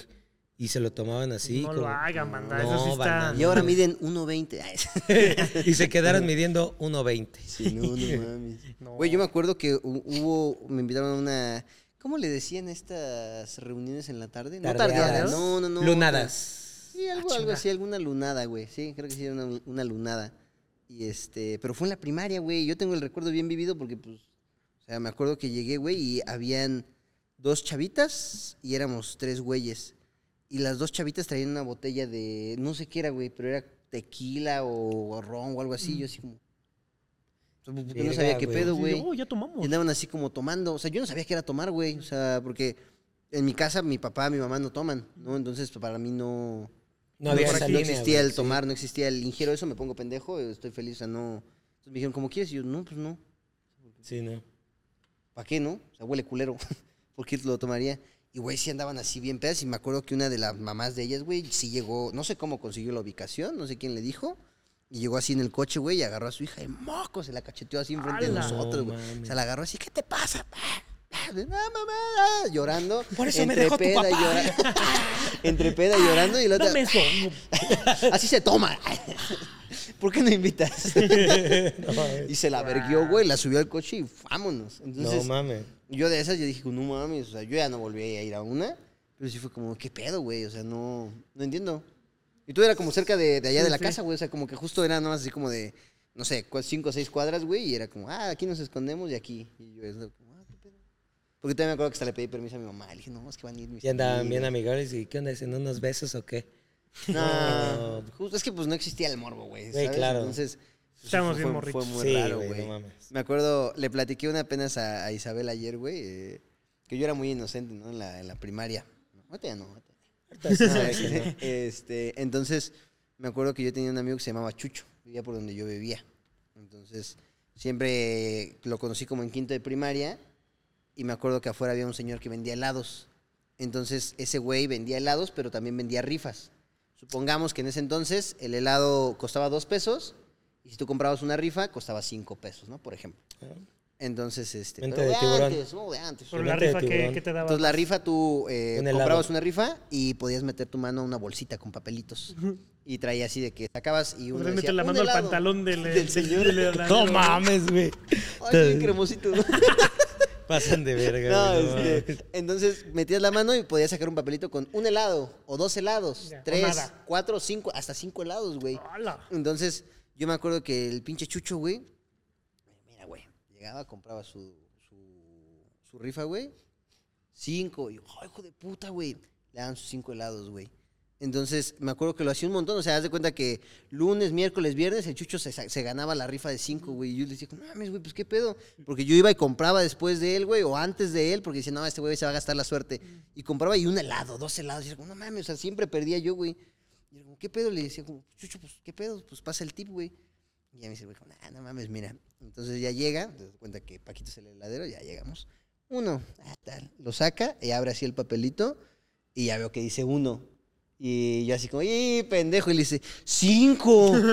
Y se lo tomaban así. no lo hagan, banda. No, Eso sí está. Y ahora miden 1.20. Ay, y se quedaron midiendo 1.20. Sí, no, no mames. No. Güey, yo me acuerdo que hu- hubo, me invitaron a una, ¿cómo le decían estas reuniones en la tarde? No Tardeadas. no, no, no. Lunadas. Sí, algo, Ah, algo así, alguna lunada, güey. Sí, creo que sí era una, una lunada. Y este, pero fue en la primaria, güey. Yo tengo el recuerdo bien vivido porque, pues, o sea, me acuerdo que llegué, güey, y habían dos chavitas y éramos tres güeyes. Y las dos chavitas traían una botella de, no sé qué era, güey, pero era tequila o, ron o algo así. Yo así como... Porque no Verga, sabía qué pedo, güey. oh, ya tomamos. Y andaban así como tomando. O sea, yo no sabía qué era tomar, güey. O sea, porque en mi casa mi papá, mi mamá no toman, ¿no? Entonces, pues, para mí no... No había no, no existía el sí. tomar, no existía el ingiero eso, me pongo pendejo, estoy feliz, o sea, no... Entonces me dijeron, ¿cómo quieres? Y yo, no, pues no. Sí, no. ¿Para qué, no? O sea, huele culero. ¿Por qué lo tomaría? Y, güey, sí andaban así bien pedas. Y me acuerdo que una de las mamás de ellas, güey, sí llegó, no sé cómo consiguió la ubicación, no sé quién le dijo. Y llegó así en el coche, güey, y agarró a su hija de moco, se la cacheteó así enfrente de nosotros, No güey. se la agarró así, ¿qué te pasa? No, mamá, llorando. Por eso me entre dejó tu peda y papá. llora- entre peda y llorando y la otra, eso. así se toma. ¿Por qué no invitas? y se la verguió, güey, la subió al coche y vámonos. No Entonces, mames. yo de esas yo dije, no mames, o sea, yo ya no volví a ir a una, pero sí fue como, ¿qué pedo, güey? O sea, no, no entiendo. Y tú era como cerca de, de allá Sí, de la sí. casa, güey, o sea, como que justo era nada más así como de, no sé, cinco o seis cuadras, güey, y era como, ah, aquí nos escondemos y aquí. Y yo es pedo. Porque también me acuerdo que hasta le pedí permiso a mi mamá, le dije, no, es que van a ir mis Y andaban bien amigos. amigables y ¿qué onda? ¿Hacen unos besos o qué? No, justo es que pues no existía el morbo, güey, Güey, ¿sabes? claro. Entonces, pues, Estábamos fue, bien fue- morritos. Fue muy Sí, raro, güey, güey. no mames. Me acuerdo, le platiqué una apenas a, a Isabel ayer, güey, eh, que yo era muy inocente, ¿no? En la, en la primaria. No, ahorita ya no, ahorita ya. Sí no. este, entonces, me acuerdo que yo tenía un amigo que se llamaba Chucho, vivía por donde yo vivía. Entonces, siempre lo conocí como en quinto de primaria y me acuerdo que afuera había un señor que vendía helados. Entonces, ese güey vendía helados, pero también vendía rifas. Supongamos que en ese entonces el helado costaba dos pesos y si tú comprabas una rifa costaba cinco pesos, ¿no? Por ejemplo. Entonces, este... Pero de antes, no, de antes. Por la rifa que, te daba. Entonces la rifa tú eh, comprabas una rifa y podías meter tu mano a una bolsita con papelitos. Y traía así de que sacabas y uno decía, meter la "Un mano al helado". pantalón del, del señor. del No mames, güey. Ay, bien cremosito. Pasan de verga, No, güey. no este, entonces metías la mano y podías sacar un papelito con un helado o dos helados, Ya, tres, cuatro, cinco, hasta cinco helados, güey. Entonces, yo me acuerdo que el pinche Chucho, güey, mira, güey, llegaba, compraba su, su, su rifa, güey, cinco, y yo, "Ay, hijo de puta, güey, le daban sus cinco helados, güey. Entonces, me acuerdo que lo hacía un montón, o sea, haz de cuenta que lunes, miércoles, viernes, el Chucho se, ganaba la rifa de cinco, güey, y yo le decía, no mames, güey, pues qué pedo, porque yo iba y compraba después de él, güey, o antes de él, porque decía, no, este güey se va a gastar la suerte, y compraba y un helado, dos helados, y como, no mames, o sea, siempre perdía yo, güey. Y era como, ¿qué pedo? Le decía como, Chucho, pues, ¿qué pedo? Pues pasa el tip, güey. Y ya me dice, güey, nah, no mames, mira. Entonces ya llega, te das cuenta que Paquito es el heladero, ya llegamos. Uno, ah, tal. Lo saca y abre así el papelito y ya veo que dice uno. Y yo así como, ¡y pendejo! Y le dice, ¡cinco!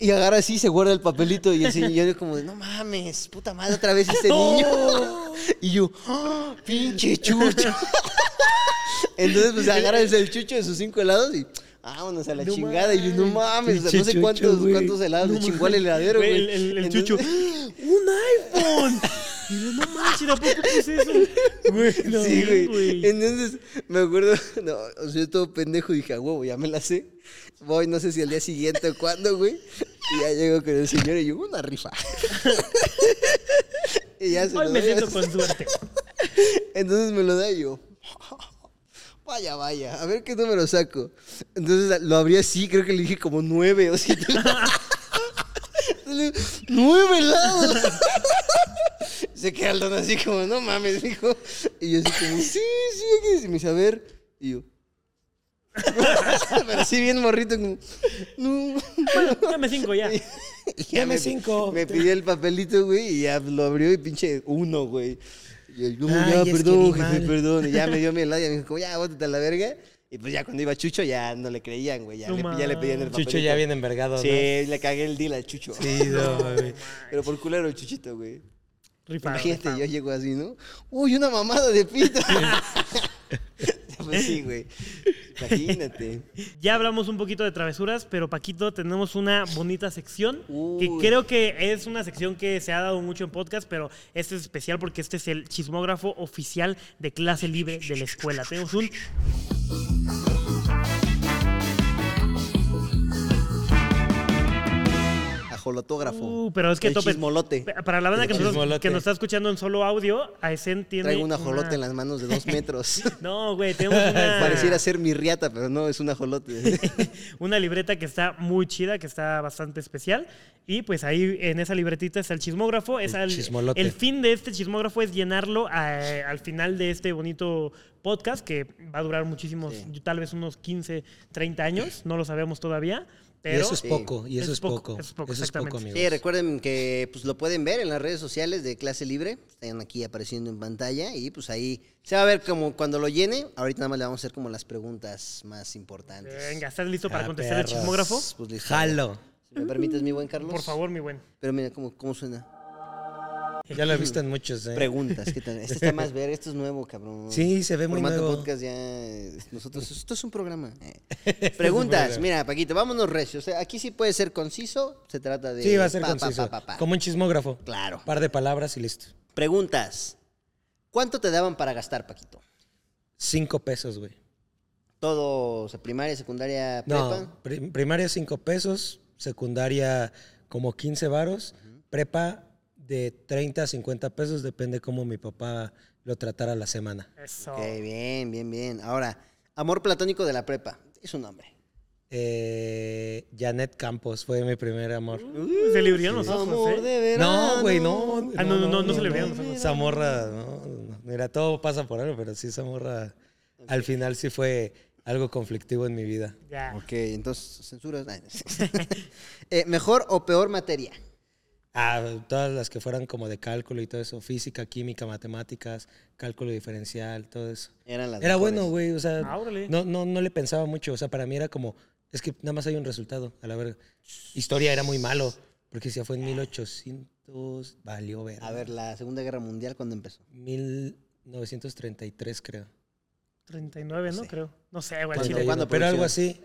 Y agarra así, se guarda el papelito y el señor como de, no mames, puta madre, otra vez este niño. Y yo, ¡ah, pinche chucho! Entonces, pues agarra el chucho de sus cinco helados y vámonos a la No chingada. Y yo, no mames, o sea, no sé cuántos, cuántos helados le chingó al heladero, Güey, güey. El, el, el Entonces- chucho. ¡Un iPhone! Y yo, no manches, ¿a poco es eso? Güey, no, sí, güey. güey. Entonces, me acuerdo, no, o sea, yo todo pendejo dije, a huevo, ya me la sé. Voy, no sé si al día siguiente o cuándo, güey. Y ya llego con el señor y yo, una rifa. y ya se Hoy lo me doy. siento con suerte. Entonces me lo da y yo, Vaya, vaya, a ver qué número saco. Entonces lo abrí así, creo que le dije como nueve o siete. ¡Nueve helados! Se queda el don así como, no mames, dijo. Y yo así como, sí, sí, y me dice, a ver. Y yo. Pero así bien morrito, como, no. Bueno, dame cinco ya. Y ya Dame me- cinco. Me pidió el papelito, güey, y ya lo abrió y pinche uno, güey. Y yo, ya, perdón, jefe, perdón. Y ya me dio mi helado y me dijo, como, ya, bótate a la verga. Y pues ya cuando iba Chucho ya no le creían, güey. Ya, No le, ya le pedían el papelito. Chucho ya viene envergado, Sí, ¿no? le cagué el deal al Chucho. Sí, no, güey. Pero por culero el Chuchito, güey. Rifado, Imagínate, rifado. yo llego así, ¿no? Uy, una mamada de pito. pues sí, güey. Imagínate. Ya hablamos un poquito de travesuras, pero Paquito, tenemos una bonita sección que creo que es una sección que se ha dado mucho en podcast, pero este es especial porque este es el chismógrafo oficial de clase libre de la escuela. Tenemos un Ajolotógrafo. Uh, pero es que El tope- chismolote. pa- Para la banda que nos, que nos está escuchando en solo audio, Aesen tiene. Traigo un ajolote una- en las manos de dos metros. No, güey, tenemos una. Pareciera ser mi riata, pero no, es un ajolote. una libreta que está muy chida, que está bastante especial. Y pues ahí en esa libretita está el chismógrafo. Es El al- chismolote. el fin de este chismógrafo es llenarlo a- al final de este bonito podcast que va a durar muchísimos, Sí. tal vez unos 15, 30 años, no lo sabemos todavía. Y eso es Sí. poco, y eso es es poco, poco. eso es poco, Eso es poco, amigos. Sí, recuerden que pues, lo pueden ver en las redes sociales de Clase Libre. Están aquí apareciendo en pantalla. Y pues ahí se va a ver como cuando lo llene. Ahorita nada más le vamos a hacer como las preguntas más importantes. venga, ¿estás listo para Ah, contestar el perros. chismógrafo? Pues listo. Jalo. Si me permites, mi buen Carlos. Por favor, mi buen. Pero mira cómo, cómo suena. Ya lo he visto en muchos, ¿eh? Preguntas. ¿qué tal? Este está más ver. Esto es nuevo, cabrón. Sí, se ve muy Formato nuevo. podcast ya. eh, Nosotros, esto es un programa. eh. Preguntas. Mira, Paquito, vámonos recio. O sea, aquí sí puede ser conciso. Se trata de. Sí, va a ser pa, conciso. pa, pa, pa. Como un chismógrafo. Claro. Par de palabras y listo. Preguntas. ¿Cuánto te daban para gastar, Paquito? Cinco pesos, güey. Todo, o sea, primaria, secundaria, prepa. No, pri- primaria cinco pesos, secundaria como 15 varos, prepa de 30 a 50 pesos, depende cómo mi papá lo tratara la semana. Eso. Ok, bien, bien, bien. Ahora, amor platónico de la prepa. Es un nombre. Eh, Janet Campos fue mi primer amor. Uh, se le brillaron los ojos, Amor ¿eh? de verano. No, güey, no. Ah, no, no, no, no se le veían los ojos. Esa morra, no, no. Mira, todo pasa por algo, pero sí, esa morra al final sí fue algo conflictivo en mi vida. Ya. Ok, entonces, censuras. Eh, ¿Mejor o peor materia? Ah, todas las que fueran como de cálculo y todo eso, física, química, matemáticas, cálculo diferencial, todo eso. Eran las Era mejores. bueno, güey, o sea, Ah, no, no, no le pensaba mucho, o sea, para mí era como, es que nada más hay un resultado, a la verga. Historia era muy malo, porque si ya fue en 1800, valió ver. A ver, la Segunda Guerra Mundial, ¿cuándo empezó? 1933, creo. 39, ¿no? Sí. Creo. No sé, güey. Pero algo así.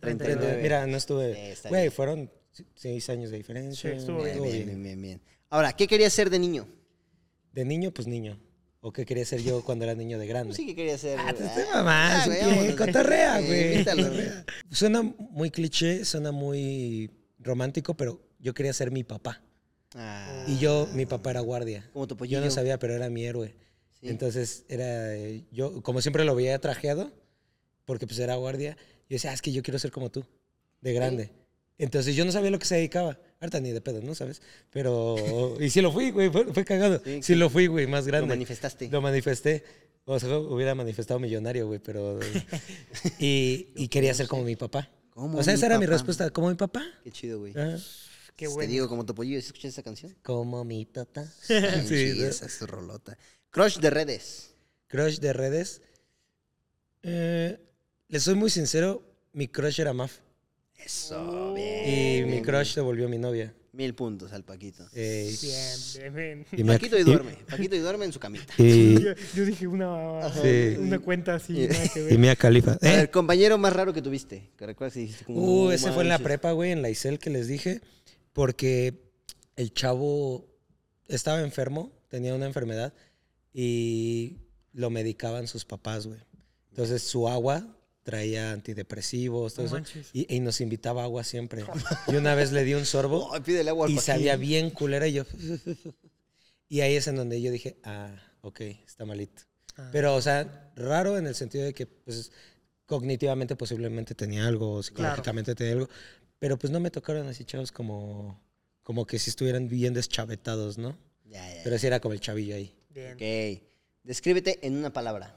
39. Mira, no estuve. Güey, fueron seis años de diferencia. Sí, estuvo bien. Bien, bien, bien, bien, bien. Ahora, ¿qué querías ser de niño? De niño, pues niño. ¿O qué quería ser yo cuando era niño de grande? Sí que querías ser. Ah, te estoy Ah, sí, vámonos. cotorrea, güey. Suena muy cliché, suena muy romántico, pero yo quería ser mi papá. Ah, Y yo, mi papá era guardia. Como tu Yo no sabía, pero era mi héroe. Sí. Entonces, era eh, yo, como siempre lo veía trajeado, porque pues era guardia, yo decía, ah, es que yo quiero ser como tú, de grande. Entonces, yo no sabía lo que se dedicaba. Ahorita ni de pedo, ¿no? ¿Sabes? Pero, y sí lo fui, güey, fue, fue cagado. Sí, Sí, lo fui, güey, más Lo grande. manifestaste. Lo manifesté. O sea, hubiera manifestado millonario, güey, pero... y, y quería ser como mi papá. Como o sea, esa era mi respuesta, como mi papá. Qué chido, güey. Ajá. Qué Te bueno. digo, como tu pollillo, ¿sí escuchas esa canción? Como mi papá. Sí, Sí, ¿no? esa es tu rolota. Crush de redes. Crush de redes. Eh, les soy muy sincero, mi crush era Maf. Eso, bien. Y mi bien, crush se volvió mi novia. Mil puntos al Paquito. Eh, Bien, bien, bien. y Paquito y duerme. Paquito y duerme en su camita. Y, Yo, yo dije una, Sí. una cuenta así, Y- nada que ver. y Mia Khalifa. A ¿Eh? compañero más raro que tuviste. Que recuerdas que dijiste como. Uh, "No ese fue en la manches". prepa, güey, en la ICEL que les dije, porque el chavo estaba enfermo, tenía una enfermedad y lo medicaban sus papás, güey. Entonces su agua traía antidepresivos, todo No eso, y, y nos invitaba agua siempre. Y una vez le di un sorbo Ay, pídele agua al y sabía bien culera y yo... Y ahí es en donde yo dije, ah, ok, está malito. Pero, o sea, raro en el sentido de que, pues, cognitivamente posiblemente tenía algo, psicológicamente tenía algo. Pero pues no me tocaron así chavos como, como que si estuvieran bien deschavetados, ¿no? Ya, ya. Pero sí era como el chavillo ahí. Bien. Ok. Descríbete en una palabra.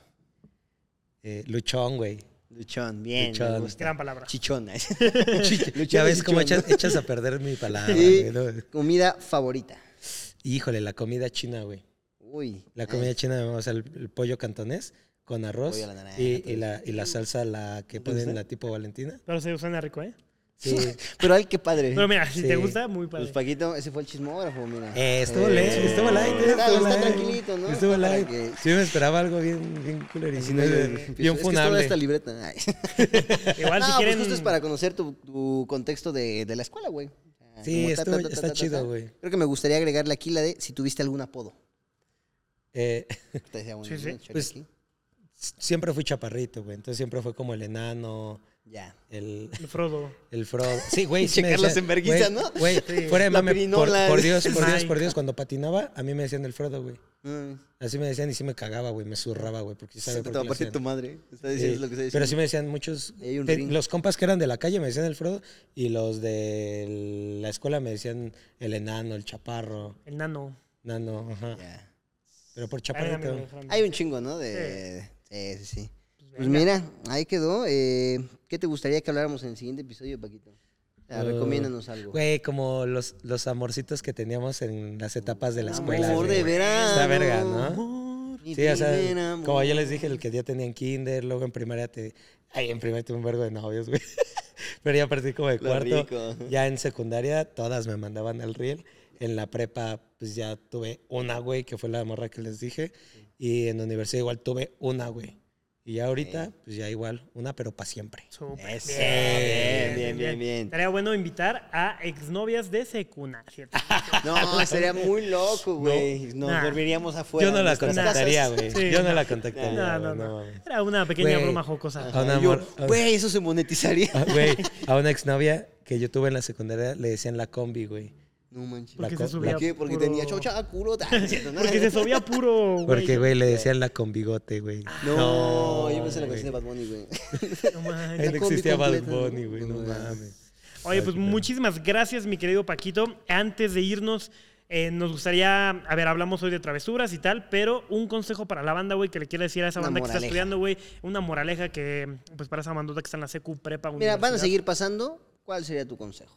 Eh, luchón, güey. Luchón, bien. Luchón. Me gusta. Gran palabra. Chichón. ya Luchón ves y cómo echas, echas a perder mi palabra, Y güey, ¿no? comida favorita. Híjole, la comida china, güey. Uy. La comida china, o sea, el, el pollo cantonés con arroz Pollo a la naranja, y, la, y la salsa, la que ¿No te ponen la tipo Valentina. Pero se suena rico, ¿eh? Sí. Pero ay, qué padre. Pero mira, si Sí. te gusta, muy padre. Pues Paquito, ese fue el chismógrafo, mira. Eh, estuvo Eh, light, estuvo light, eh, está- estuvo está light. tranquilito, ¿no? Estuvo Está para light. que- Sí me esperaba algo bien, bien culerito. Si no, yo bien es que funable. esta libreta. Ay. Igual no, si pues quieren. justo es para conocer tu, tu contexto de, de la escuela, güey. Sea, Sí, como ta, estuvo- ta, ta, está ta, ta, chido, güey. Creo que me gustaría agregarle aquí la de si tuviste algún apodo. Eh, Te decía, bueno, Sí, sí. Pues, siempre fui chaparrito, güey. Entonces siempre fue como el enano, Ya. el, El Frodo. el Frodo. Sí, güey. sí me Checar las decían- enverguizas, ¿no? Güey, Sí. fuera de La mame, por, por Dios, por Dios, por Dios, cuando patinaba, a mí me decían el Frodo, güey. Mm. Así me decían y sí me cagaba, güey. Me zurraba, güey. Porque sí Se sabía te por va a partir tu madre. Está Sí, diciendo lo que está diciendo. Pero sí me decían muchos. Te- los compas que eran de la calle me decían el Frodo y los de la escuela me decían el enano, el chaparro, El nano. nano, ajá. Ya. Pero por déjame. Hay un chingo, ¿no? De... Sí, sí, sí. Pues mira, ahí quedó. Eh, ¿Qué te gustaría que habláramos en el siguiente episodio, Paquito? Uh, recomiéndanos algo. Güey, como los, los amorcitos que teníamos en las etapas de la escuela. Amor de verano. Está verga, ¿no? Sí, o sea, como yo les dije, el que ya tenía en kinder, luego en primaria te... Ay, en primaria tuve un vergo de novios, güey. Pero ya a partir como de Lo cuarto, rico. ya en secundaria, todas me mandaban al riel. En la prepa, pues ya tuve una, güey, que fue la morra que les dije. Y en la universidad igual tuve una, güey. Y ya ahorita, pues ya igual, una, pero para siempre. Súper. Bien, bien, bien, bien. Estaría bueno invitar a exnovias de secuna, ¿cierto? No, sería muy loco, güey. Nos Nah. dormiríamos afuera. Yo no la contactaría, güey. Sí, Yo no no. la contactaría, No, no, no. Era una pequeña broma jocosa. Güey, eso se monetizaría. Ah, Güey, a una exnovia que yo tuve en la secundaria le decían la combi, güey. No manches. Porque La se co- subía ¿Por qué? Porque puro- tenía chocha, culo. Porque se subía puro, güey. Porque, güey, le decían la con bigote, güey. No, yo pensé en la canción de Bad Bunny, güey. No manches. No existía Bad. Bunny, güey, no No mames. Oye, pues muchísimas gracias, mi querido Paquito. Antes de irnos, eh, nos gustaría, a ver, hablamos hoy de travesuras y tal, pero un consejo para la banda, güey, que le quiere decir a esa Una banda que está estudiando, güey, una moraleja que, pues para esa bandota que está en la secu, prepa, Mira, van a seguir pasando. ¿Cuál sería tu consejo?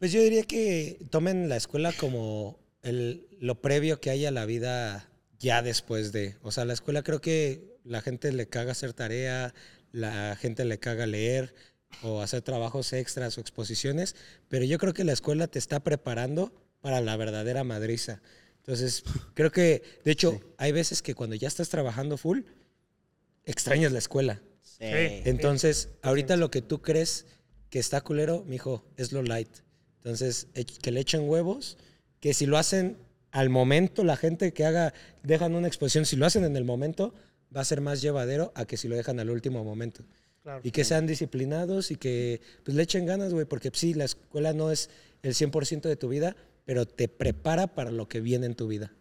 Pues yo diría que tomen la escuela como el, lo previo que hay a la vida ya después de. O sea, la escuela creo que la gente le caga hacer tarea, la gente le caga leer o hacer trabajos extras o exposiciones, pero yo creo que la escuela te está preparando para la verdadera madriza. Entonces, creo que, de hecho, hay veces que cuando ya estás trabajando full, extrañas la escuela. Sí. Entonces, ahorita lo que tú crees que está culero, mijo, es lo light. Entonces, ech- que le echen huevos, que si lo hacen al momento, la gente que haga, dejan una exposición, si lo hacen en el momento, va a ser más llevadero a que si lo dejan al último momento. Claro. Y que sean disciplinados y que pues, le echen ganas, güey, porque sí, la escuela no es el 100% de tu vida, pero te prepara para lo que viene en tu vida.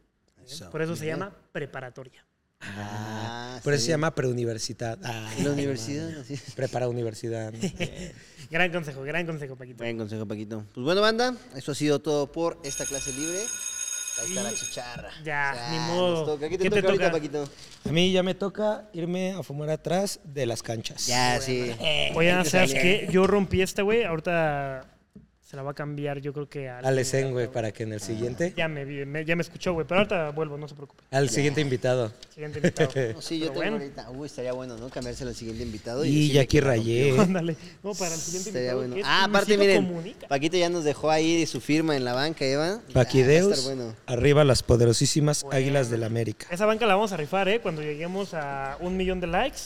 Por eso se llama preparatoria. Ah, Por eso sí. se llama preuniversidad. Ah, La universidad, así. Prepara universidad. ¿no? Gran consejo, gran consejo, Paquito. Buen consejo, Paquito. Pues bueno, banda, eso ha sido todo por esta clase libre. Ahí está Y la chicharra. ya, ni nos modo. toca. ¿Qué te ¿Qué te toca ahorita? Paquito? A mí ya me toca irme a fumar atrás de las canchas. Ya, sí. Que ¿sabes qué? Yo rompí esta, güey. Ahorita se la va a cambiar, yo creo que al. Al Esen, güey, para que en el siguiente. Ya me, vi- me- ya me escuchó, güey. Pero ahorita vuelvo, no se preocupe. Al siguiente invitado. Siguiente invitado. No, sí, yo Pero tengo bueno. ahorita. Uy, estaría bueno, ¿no? Cambiárselo al siguiente invitado. Y decirle ya aquí que rayé. Ándale. No, para el siguiente Estaría invitado. bueno. que es Ah, aparte, Luisito miren. Comunica. Paquito ya nos dejó ahí su firma en la banca, Eva. Ya, va a Paquideus, estar bueno. arriba las poderosísimas águilas del América. Esa banca la vamos a rifar, ¿eh? Cuando lleguemos a un millón de likes.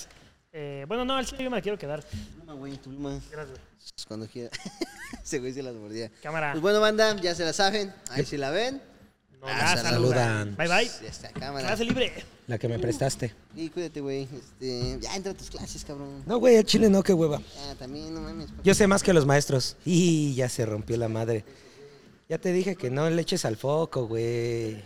Eh, bueno, no, al chile yo me la quiero quedar. Pluma, güey, tu pluma. Gracias, güey. Cuando quiera. Ese güey se las mordía. Cámara. Pues bueno, banda, ya se la saben. Ahí si la ven. No, Ah, la saludan. Bye, bye. Ya está, cámara. Clase libre. La que me prestaste. Y cuídate, güey. Este, ya entra a tus clases, cabrón. No, güey, el chile no, qué hueva. Ya, también, no mames. Yo sé más que los maestros. Y ya se rompió la madre. Ya te dije que no le eches al foco, güey.